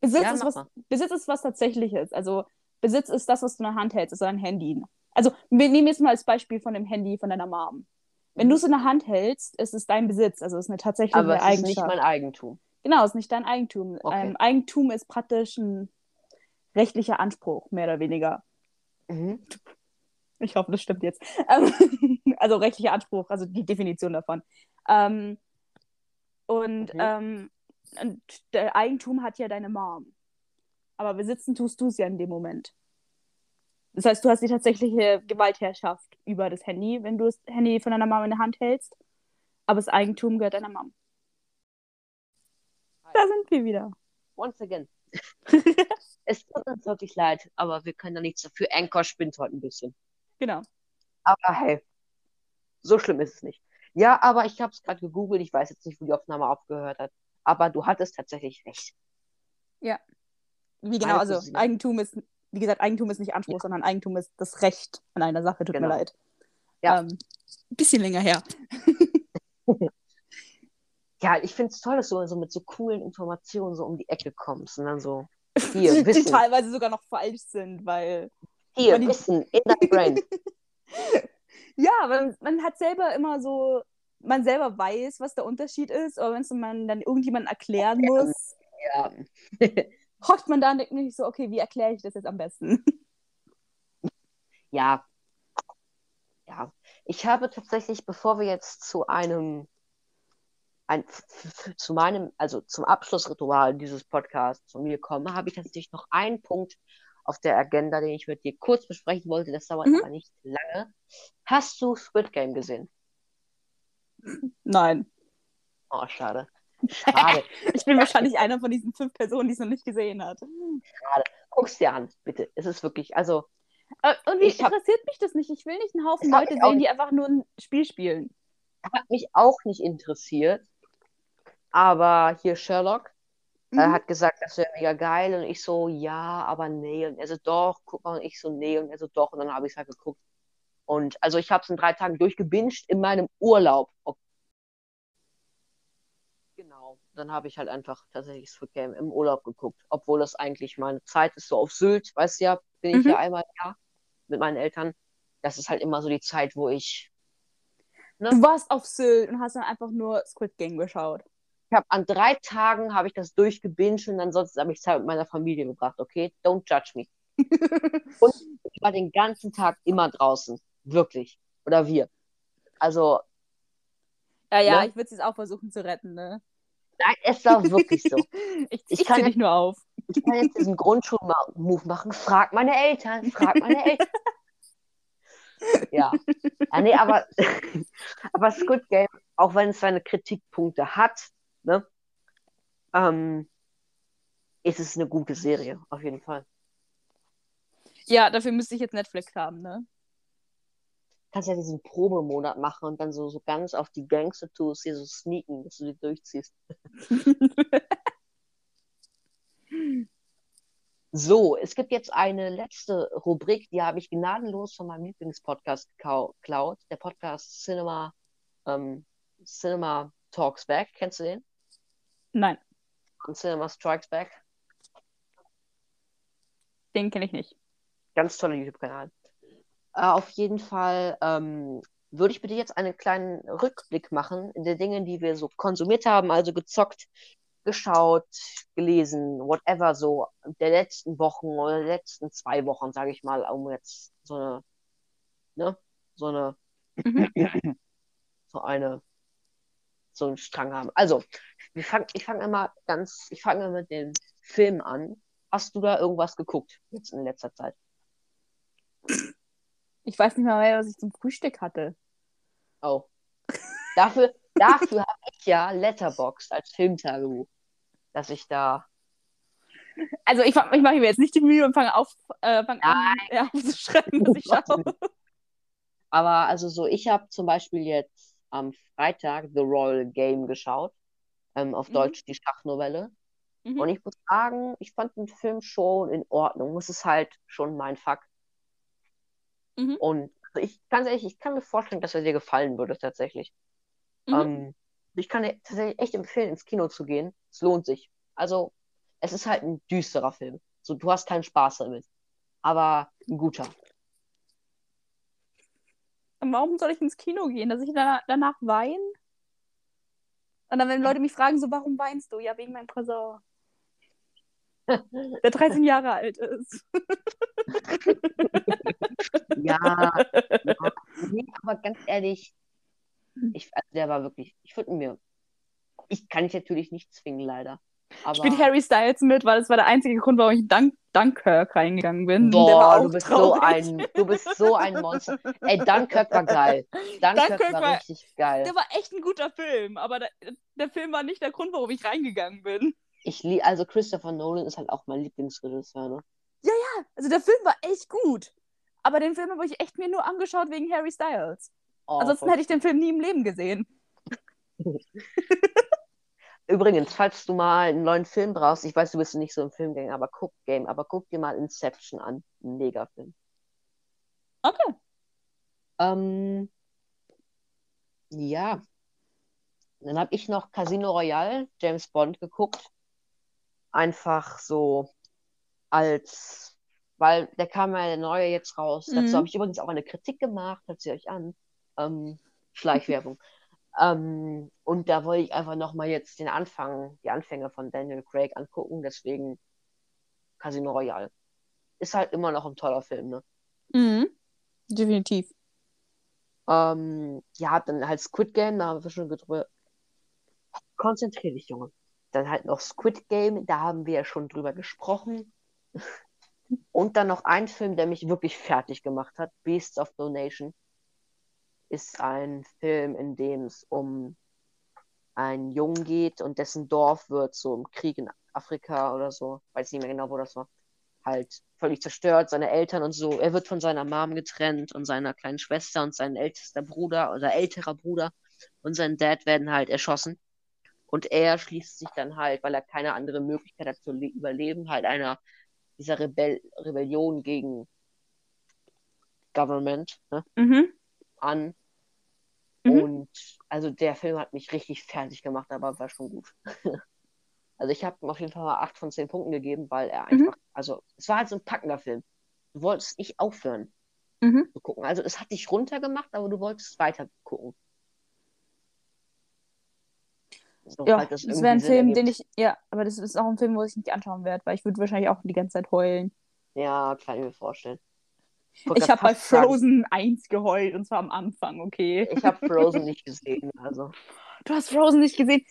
Besitz, Ja, ist was, mal. Besitz ist was Tatsächliches. Also Besitz ist das, was du in der Hand hältst, ist ein Handy. Also wir nehmen jetzt mal als Beispiel von dem Handy von deiner Mom. Wenn du es in der Hand hältst, ist es dein Besitz, also es ist eine tatsächliche Aber es ist Eigenschaft. nicht mein Eigentum. Genau, es ist nicht dein Eigentum. Okay. Ähm, Eigentum ist praktisch ein rechtlicher Anspruch, mehr oder weniger. Mhm. Ich hoffe, das stimmt jetzt. Also rechtlicher Anspruch, also die Definition davon. Ähm, und, Mhm. ähm, und der Eigentum hat ja deine Mom. Aber besitzen tust du es ja in dem Moment. Das heißt, du hast die tatsächliche Gewaltherrschaft über das Handy, wenn du das Handy von deiner Mom in der Hand hältst. Aber das Eigentum gehört deiner Mom. Da sind wir wieder. Once again. es tut uns wirklich leid, aber wir können da nichts dafür. Anchor spinnt heute ein bisschen. Genau. Aber hey, so schlimm ist es nicht. Ja, aber ich habe es gerade gegoogelt. Ich weiß jetzt nicht, wo die Aufnahme aufgehört hat. Aber du hattest tatsächlich recht. Wie genau, also Eigentum ist, wie gesagt, Eigentum ist nicht Anspruch, sondern Eigentum ist das Recht an einer Sache. Tut Genau. mir leid. Ja. Ähm, bisschen länger her. Ja, ich finde es toll, dass du so mit so coolen Informationen so um die Ecke kommst und dann so, Die, hier, die Wissen, teilweise sogar noch falsch sind, weil. hier, weil die- Wissen in dein Brain. Ja, weil man hat selber immer so, man selber weiß, was der Unterschied ist, aber wenn man dann irgendjemand erklären muss, Ja. hockt man da und denkt nicht so, okay, wie erkläre ich das jetzt am besten? Ja. Ja. Ich habe tatsächlich, bevor wir jetzt zu einem, ein, zu meinem, also zum Abschlussritual dieses Podcasts von mir komme, habe ich tatsächlich noch einen Punkt auf der Agenda, den ich mit dir kurz besprechen wollte. Das dauert Mhm. aber nicht lange. Hast du Squid Game gesehen? Nein. Oh, schade. Schade. Ich bin wahrscheinlich einer von diesen fünf Personen, die es noch nicht gesehen hat. Guck's dir an, bitte. Es ist wirklich, also, Äh, Irgendwie Ich hab- interessiert mich das nicht. Ich will nicht einen Haufen hab Leute sehen, die einfach nur ein Spiel spielen. Hat mich auch nicht interessiert. Aber hier Sherlock, Er Mhm. hat gesagt, das wäre mega geil. Und ich so, ja, aber nee. Und er so, doch, guck mal. Und ich so, nee. Und er so, doch. Und dann habe ich es halt geguckt. Und also ich habe es in drei Tagen durchgebinged in meinem Urlaub. Ok- Genau. Dann habe ich halt einfach tatsächlich Squid Game im Urlaub geguckt. Obwohl das eigentlich meine Zeit ist, so auf Sylt, weißt du ja, bin ich Mhm. ja einmal im Jahr mit meinen Eltern. Das ist halt immer so die Zeit, wo ich Du warst auf Sylt und hast dann einfach nur Squid Game geschaut. Ich habe an drei Tagen habe ich das durchgebinged und ansonsten habe ich Zeit mit meiner Familie gebracht, okay? Don't judge me. und ich war den ganzen Tag immer draußen. Wirklich. Oder wir. Also, Ja, ja, Ne? ich würde es jetzt auch versuchen zu retten, ne? nein, es war wirklich so. Ich, Ich ich kann dich nur auf. Ich kann jetzt diesen Grundschul-Move machen. Frag meine Eltern, frag meine Eltern. Ja. ja nee, aber, aber Squid Game, auch wenn es seine Kritikpunkte hat, ne, ähm, ist es eine gute Serie, auf jeden Fall. Ja, dafür müsste ich jetzt Netflix haben, ne? kannst ja diesen Probemonat machen und dann so, so ganz auf die Gangster-Tours hier so sneaken, dass du die durchziehst. So, es gibt jetzt eine letzte Rubrik, die habe ich gnadenlos von meinem Lieblingspodcast geklaut. Der Podcast Cinema, ähm, Cinema Talks Back. Kennst du den? Nein, Und Cinema Strikes Back. den kenne ich nicht. Ganz toller YouTube-Kanal. Äh, auf jeden Fall ähm, würde ich bitte jetzt einen kleinen Rückblick machen in den Dingen, die wir so konsumiert haben, also gezockt, geschaut, gelesen, whatever, so der letzten Wochen oder der letzten zwei Wochen, sage ich mal, um jetzt so eine, ne, so eine, so eine, so einen Strang haben. Also, wir fang, ich fange immer ganz, ich fange mit den Filmen an. Hast du da irgendwas geguckt jetzt in letzter Zeit? Ich weiß nicht mal mehr, was ich zum Frühstück hatte. Oh. Dafür, dafür habe ich ja Letterboxd als Filmtagebuch, dass ich da. Also ich, ich mache mir jetzt nicht die Mühe und fange auf, äh, fang an, ja, aufzuschreiben, was ich Gottes schaue. Aber also so, ich habe zum Beispiel jetzt am Freitag The Royal Game geschaut, ähm, auf Mhm. Deutsch die Schachnovelle. Mhm. Und ich muss sagen, ich fand den Film schon in Ordnung. Es ist halt schon mein Fuck. Mhm. Und also ich ganz ehrlich, ich kann mir vorstellen, dass er dir gefallen würde tatsächlich. Mhm. Ähm, ich kann dir tatsächlich echt empfehlen, ins Kino zu gehen. Es lohnt sich. Also, es ist halt ein düsterer Film. So, du hast keinen Spaß damit. Aber ein guter. Warum soll ich ins Kino gehen? Dass ich danach, danach weine? Und dann, wenn Leute mich fragen, so, warum weinst du? Ja, wegen meinem Cousin. Der 13 Jahre alt ist. Ja, ja. Nee, aber ganz ehrlich, ich, also der war wirklich, ich würde mir, ich kann dich natürlich nicht zwingen, leider. Aber Spielt Harry Styles mit, weil das war der einzige Grund, warum ich in Dunk Dunkirk reingegangen bin. Der war boah, du bist so ein, du bist so ein Monster. Ey, Dunkirk war geil. Dunkirk, Dunkirk war war- richtig geil. Der war echt ein guter Film, aber der, der Film war nicht der Grund, warum ich reingegangen bin. Ich lieb, also Christopher Nolan ist halt auch mein Lieblingsregisseur, ne? Also der Film war echt gut. Aber den Film habe ich echt mir nur angeschaut wegen Harry Styles. Oh, Ansonsten hätte ich den Film nie im Leben gesehen. Übrigens, falls du mal einen neuen Film brauchst, ich weiß, du bist nicht so im Filmgänger, aber guck Game, aber guck dir mal Inception an. Ein Mega-Film. Okay. Ähm, ja. Dann habe ich noch Casino Royale, James Bond geguckt. Einfach so als, weil der kam ja der neue jetzt raus. Mhm. Dazu habe ich übrigens auch eine Kritik gemacht, hört sie euch an. Ähm, Schleichwerbung. ähm, und da wollte ich einfach nochmal jetzt den Anfang, die Anfänge von Daniel Craig angucken, deswegen Casino Royale. Ist halt immer noch ein toller Film, ne? Mhm. Definitiv. Ähm, ja, dann halt Squid Game, da haben wir schon drüber. Konzentrier dich, Junge. Dann halt noch Squid Game, da haben wir ja schon drüber gesprochen. Und dann noch ein Film, der mich wirklich fertig gemacht hat, Beasts of No Nation. Ist ein Film, in dem es um einen Jungen geht und dessen Dorf wird so im Krieg in Afrika oder so, weiß nicht mehr genau, wo das war, halt völlig zerstört, seine Eltern und so. Er wird von seiner Mom getrennt und seiner kleinen Schwester und sein ältester Bruder oder älterer Bruder und sein Dad werden halt erschossen. Und er schließt sich dann halt, weil er keine andere Möglichkeit hat zu le- überleben, halt einer dieser Rebell Rebellion gegen Government ne, Mhm. an. Mhm. Und also der Film hat mich richtig fertig gemacht, aber war schon gut. Also ich habe ihm auf jeden Fall mal 8 von 10 Punkten gegeben, weil er Mhm. einfach, also es war halt so ein packender Film. Du wolltest nicht aufhören Mhm. zu gucken. Also es hat dich runtergemacht, aber du wolltest weiter gucken. So, Ja, halt das das wäre ein Sinn Film, den ergibt. ich, ja, aber das ist auch ein Film, wo ich nicht anschauen werde, weil ich würde wahrscheinlich auch die ganze Zeit heulen. Ja, kann ich mir vorstellen. Ich habe bei sagen, Frozen 1 geheult und zwar am Anfang, okay? Ich habe Frozen nicht gesehen, also. Du hast Frozen nicht gesehen.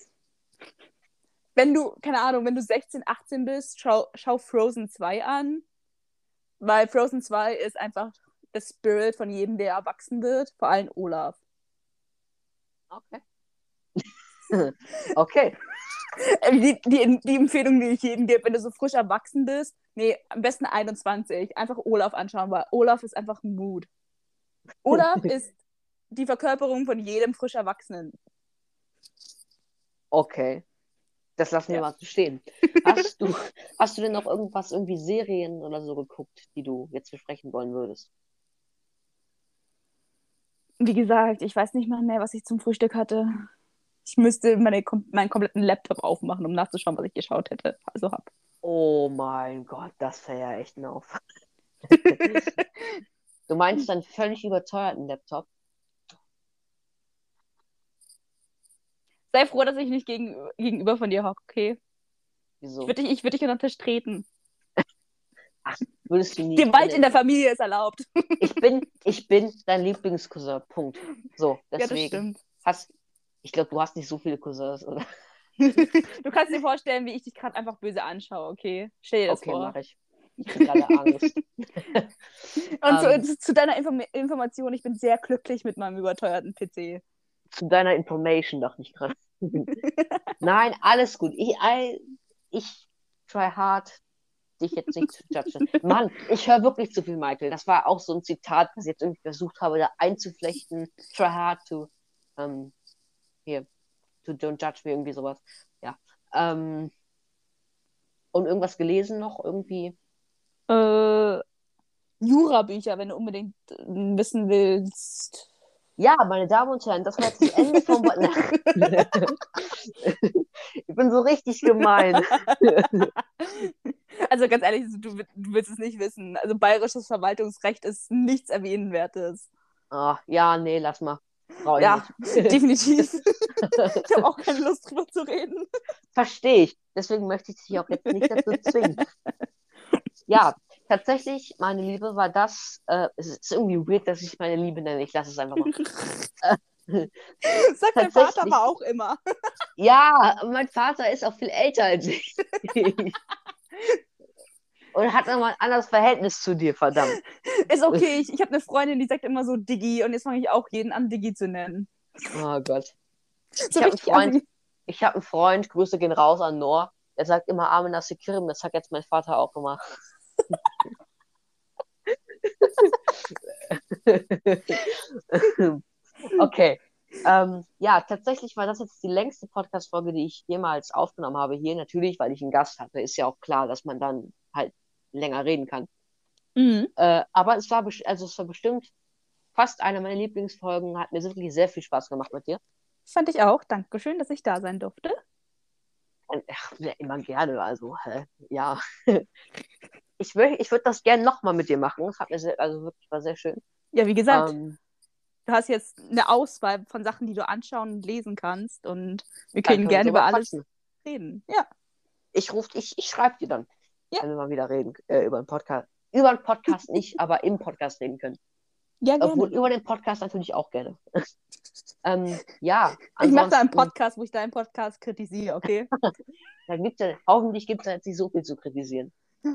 Wenn du, keine Ahnung, wenn du 16, 18 bist, schau, schau Frozen 2 an. Weil Frozen 2 ist einfach das Spirit von jedem, der erwachsen wird, vor allem Olaf. Okay. okay. Äh, Die, die, die Empfehlung, die ich jedem gebe, wenn du so frisch erwachsen bist, nee, am besten 21, einfach Olaf anschauen, weil Olaf ist einfach ein Mood. Olaf ist die Verkörperung von jedem frisch Erwachsenen. Okay. Das lassen wir Ja. mal so stehen. Hast du, hast du denn noch irgendwas, irgendwie Serien oder so geguckt, die du jetzt besprechen wollen würdest? Wie gesagt, ich weiß nicht mal mehr, was ich zum Frühstück hatte. Ich müsste meine, meinen kompletten Laptop aufmachen, um nachzuschauen, was ich geschaut hätte. Also hab. Oh mein Gott, das wäre ja echt ein Aufwand. Du meinst einen völlig überteuerten Laptop? Sei froh, dass ich nicht gegen, gegenüber von dir hocke, okay? Wieso? Ich würde dich, ich würd dich unter den Tisch treten. Würdest du nie. Gewalt in der Familie ist erlaubt. ich bin, ich bin dein Lieblingscousin. Punkt. So, Ja, das deswegen. stimmt. Hast, ich glaube, du hast nicht so viele Cousins, oder? Du kannst dir vorstellen, wie ich dich gerade einfach böse anschaue, okay? Stell dir das Okay, vor. mache ich. Ich krieg gerade Angst. Und Ähm. zu, zu deiner Inform Information, ich bin sehr glücklich mit meinem überteuerten PC. Zu deiner Information dachte ich gerade. Nein, alles gut. Ich, I, ich try hard, dich jetzt nicht zu judgen. Mann, ich höre wirklich zu viel Michael. Das war auch so ein Zitat, das ich jetzt irgendwie versucht habe, da einzuflechten. Try hard to, ähm, hier, to don't judge me, irgendwie sowas. Ja. Ähm, und irgendwas gelesen noch, irgendwie. Äh, Jura-Bücher, wenn du unbedingt äh, wissen willst. Ja, meine Damen und Herren, das war jetzt das Ende vom. ich bin so richtig gemein. Also ganz ehrlich, du, du willst es nicht wissen. Also bayerisches Verwaltungsrecht ist nichts Erwähnenswertes. Ah, ja, nee, lass mal. Brauch ich Ja, nicht. definitiv. ich habe auch keine Lust drüber zu reden. Verstehe ich. Deswegen möchte ich dich auch jetzt nicht dazu zwingen. Ja, tatsächlich, meine Liebe, war das. Äh, es ist irgendwie weird, dass ich meine Liebe nenne. Ich lasse es einfach mal. Sagt mein Vater aber auch immer. Ja, mein Vater ist auch viel älter als ich. Und hat nochmal ein anderes Verhältnis zu dir, verdammt. Ist okay, ich, ich habe eine Freundin, die sagt immer so Diggi und jetzt fange ich auch jeden an, Diggi zu nennen. Oh Gott. So Ich hab einen Freund. Ich habe einen Freund, Grüße gehen raus an Noah. Der sagt immer Amen Nasikirim, das sagt jetzt mein Vater auch immer. okay. Ähm, ja, tatsächlich war das jetzt die längste Podcast-Folge, die ich jemals aufgenommen habe hier. Natürlich, weil ich einen Gast hatte. Ist ja auch klar, dass man dann halt länger reden kann. Mhm. Äh, aber es war, also es war bestimmt fast eine meiner Lieblingsfolgen. Hat mir wirklich sehr viel Spaß gemacht mit dir. Fand ich auch. Dankeschön, dass ich da sein durfte. Ach, ja, immer gerne, also, hä, ja. Ich, ich würde das gerne nochmal mit dir machen. Das hat mir sehr, also wirklich war sehr schön. Ja, wie gesagt, Ähm, du hast jetzt eine Auswahl von Sachen, die du anschauen und lesen kannst und wir können können gerne über alles quatschen. reden. Ja. Ich ich, ich schreibe dir dann, Ja. wenn wir mal wieder reden, äh, über den Podcast. Über den Podcast nicht, aber im Podcast reden können. Ja, gerne. Obwohl über den Podcast natürlich auch gerne. ähm, ja, ich mache da einen Podcast, wo ich deinen Podcast kritisiere, okay? Da gibt's ja, hoffentlich gibt es da jetzt nicht so viel zu kritisieren.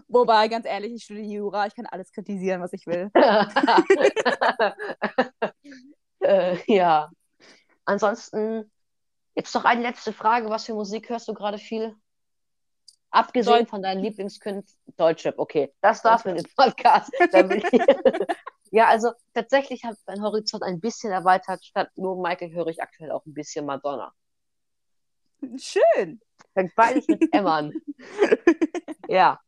Wobei, ganz ehrlich, ich studiere Jura, ich kann alles kritisieren, was ich will. äh, ja. Ansonsten, jetzt noch eine letzte Frage. Was für Musik hörst du gerade viel? Abgesehen Deutsch. von deinen Lieblingskünsten, Deutschrap, okay. Das war's mit dem Podcast. Ich- ja, also tatsächlich hat mein Horizont ein bisschen erweitert. Statt nur Michael höre ich aktuell auch ein bisschen Madonna. Schön. Fängt beides mit M an. Ja.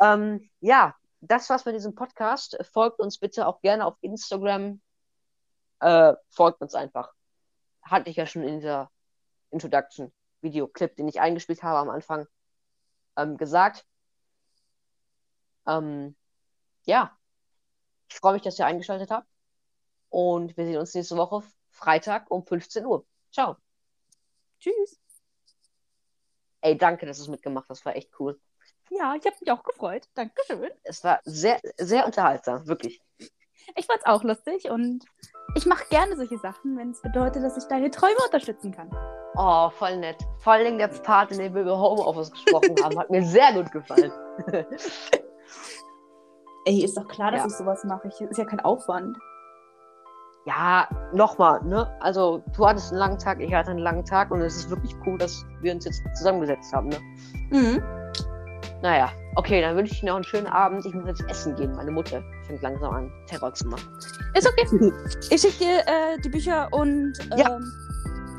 Ähm, ja, das war's mit diesem Podcast. Folgt uns bitte auch gerne auf Instagram. Äh, folgt uns einfach. Hatte ich ja schon in dieser Introduction-Videoclip, den ich eingespielt habe am Anfang, ähm, gesagt. Ähm, ja. Ich freue mich, dass ihr eingeschaltet habt. Und wir sehen uns nächste Woche Freitag um 15 Uhr. Ciao. Tschüss. Ey, danke, dass du es mitgemacht hast. War echt cool. Ja, ich habe mich auch gefreut. Dankeschön. Es war sehr, sehr unterhaltsam, wirklich. Ich fand's auch lustig und ich mache gerne solche Sachen, wenn es bedeutet, dass ich deine Träume unterstützen kann. Oh, voll nett. Vor allem der Part, in dem wir über Homeoffice gesprochen haben, hat mir sehr gut gefallen. Ey, ist doch klar, dass Ja. ich sowas mache. Ich, ist ja kein Aufwand. Ja, nochmal, ne? Also, du hattest einen langen Tag, ich hatte einen langen Tag und es ist wirklich cool, dass wir uns jetzt zusammengesetzt haben, ne? Mhm. Naja, okay, dann wünsche ich dir noch einen schönen Abend. Ich muss jetzt essen gehen. Meine Mutter fängt langsam an, Terror zu machen. Ist okay. Ich schicke dir äh, die Bücher und. Ja. Ähm,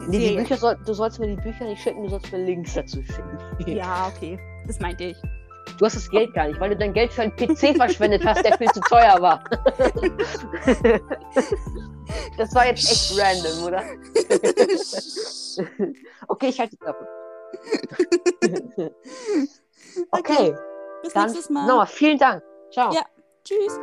Nee, die. Bücher soll, du sollst mir die Bücher nicht schicken, du sollst mir Links dazu schicken. Ja, okay. Das meinte ich. Du hast das Geld gar nicht, weil du dein Geld für einen PC verschwendet hast, der viel zu teuer war. das war jetzt echt random, oder? okay, ich halte die Klappe. okay, Bis dann nächstes Mal. nochmal vielen Dank. Ciao. Ja. Tschüss.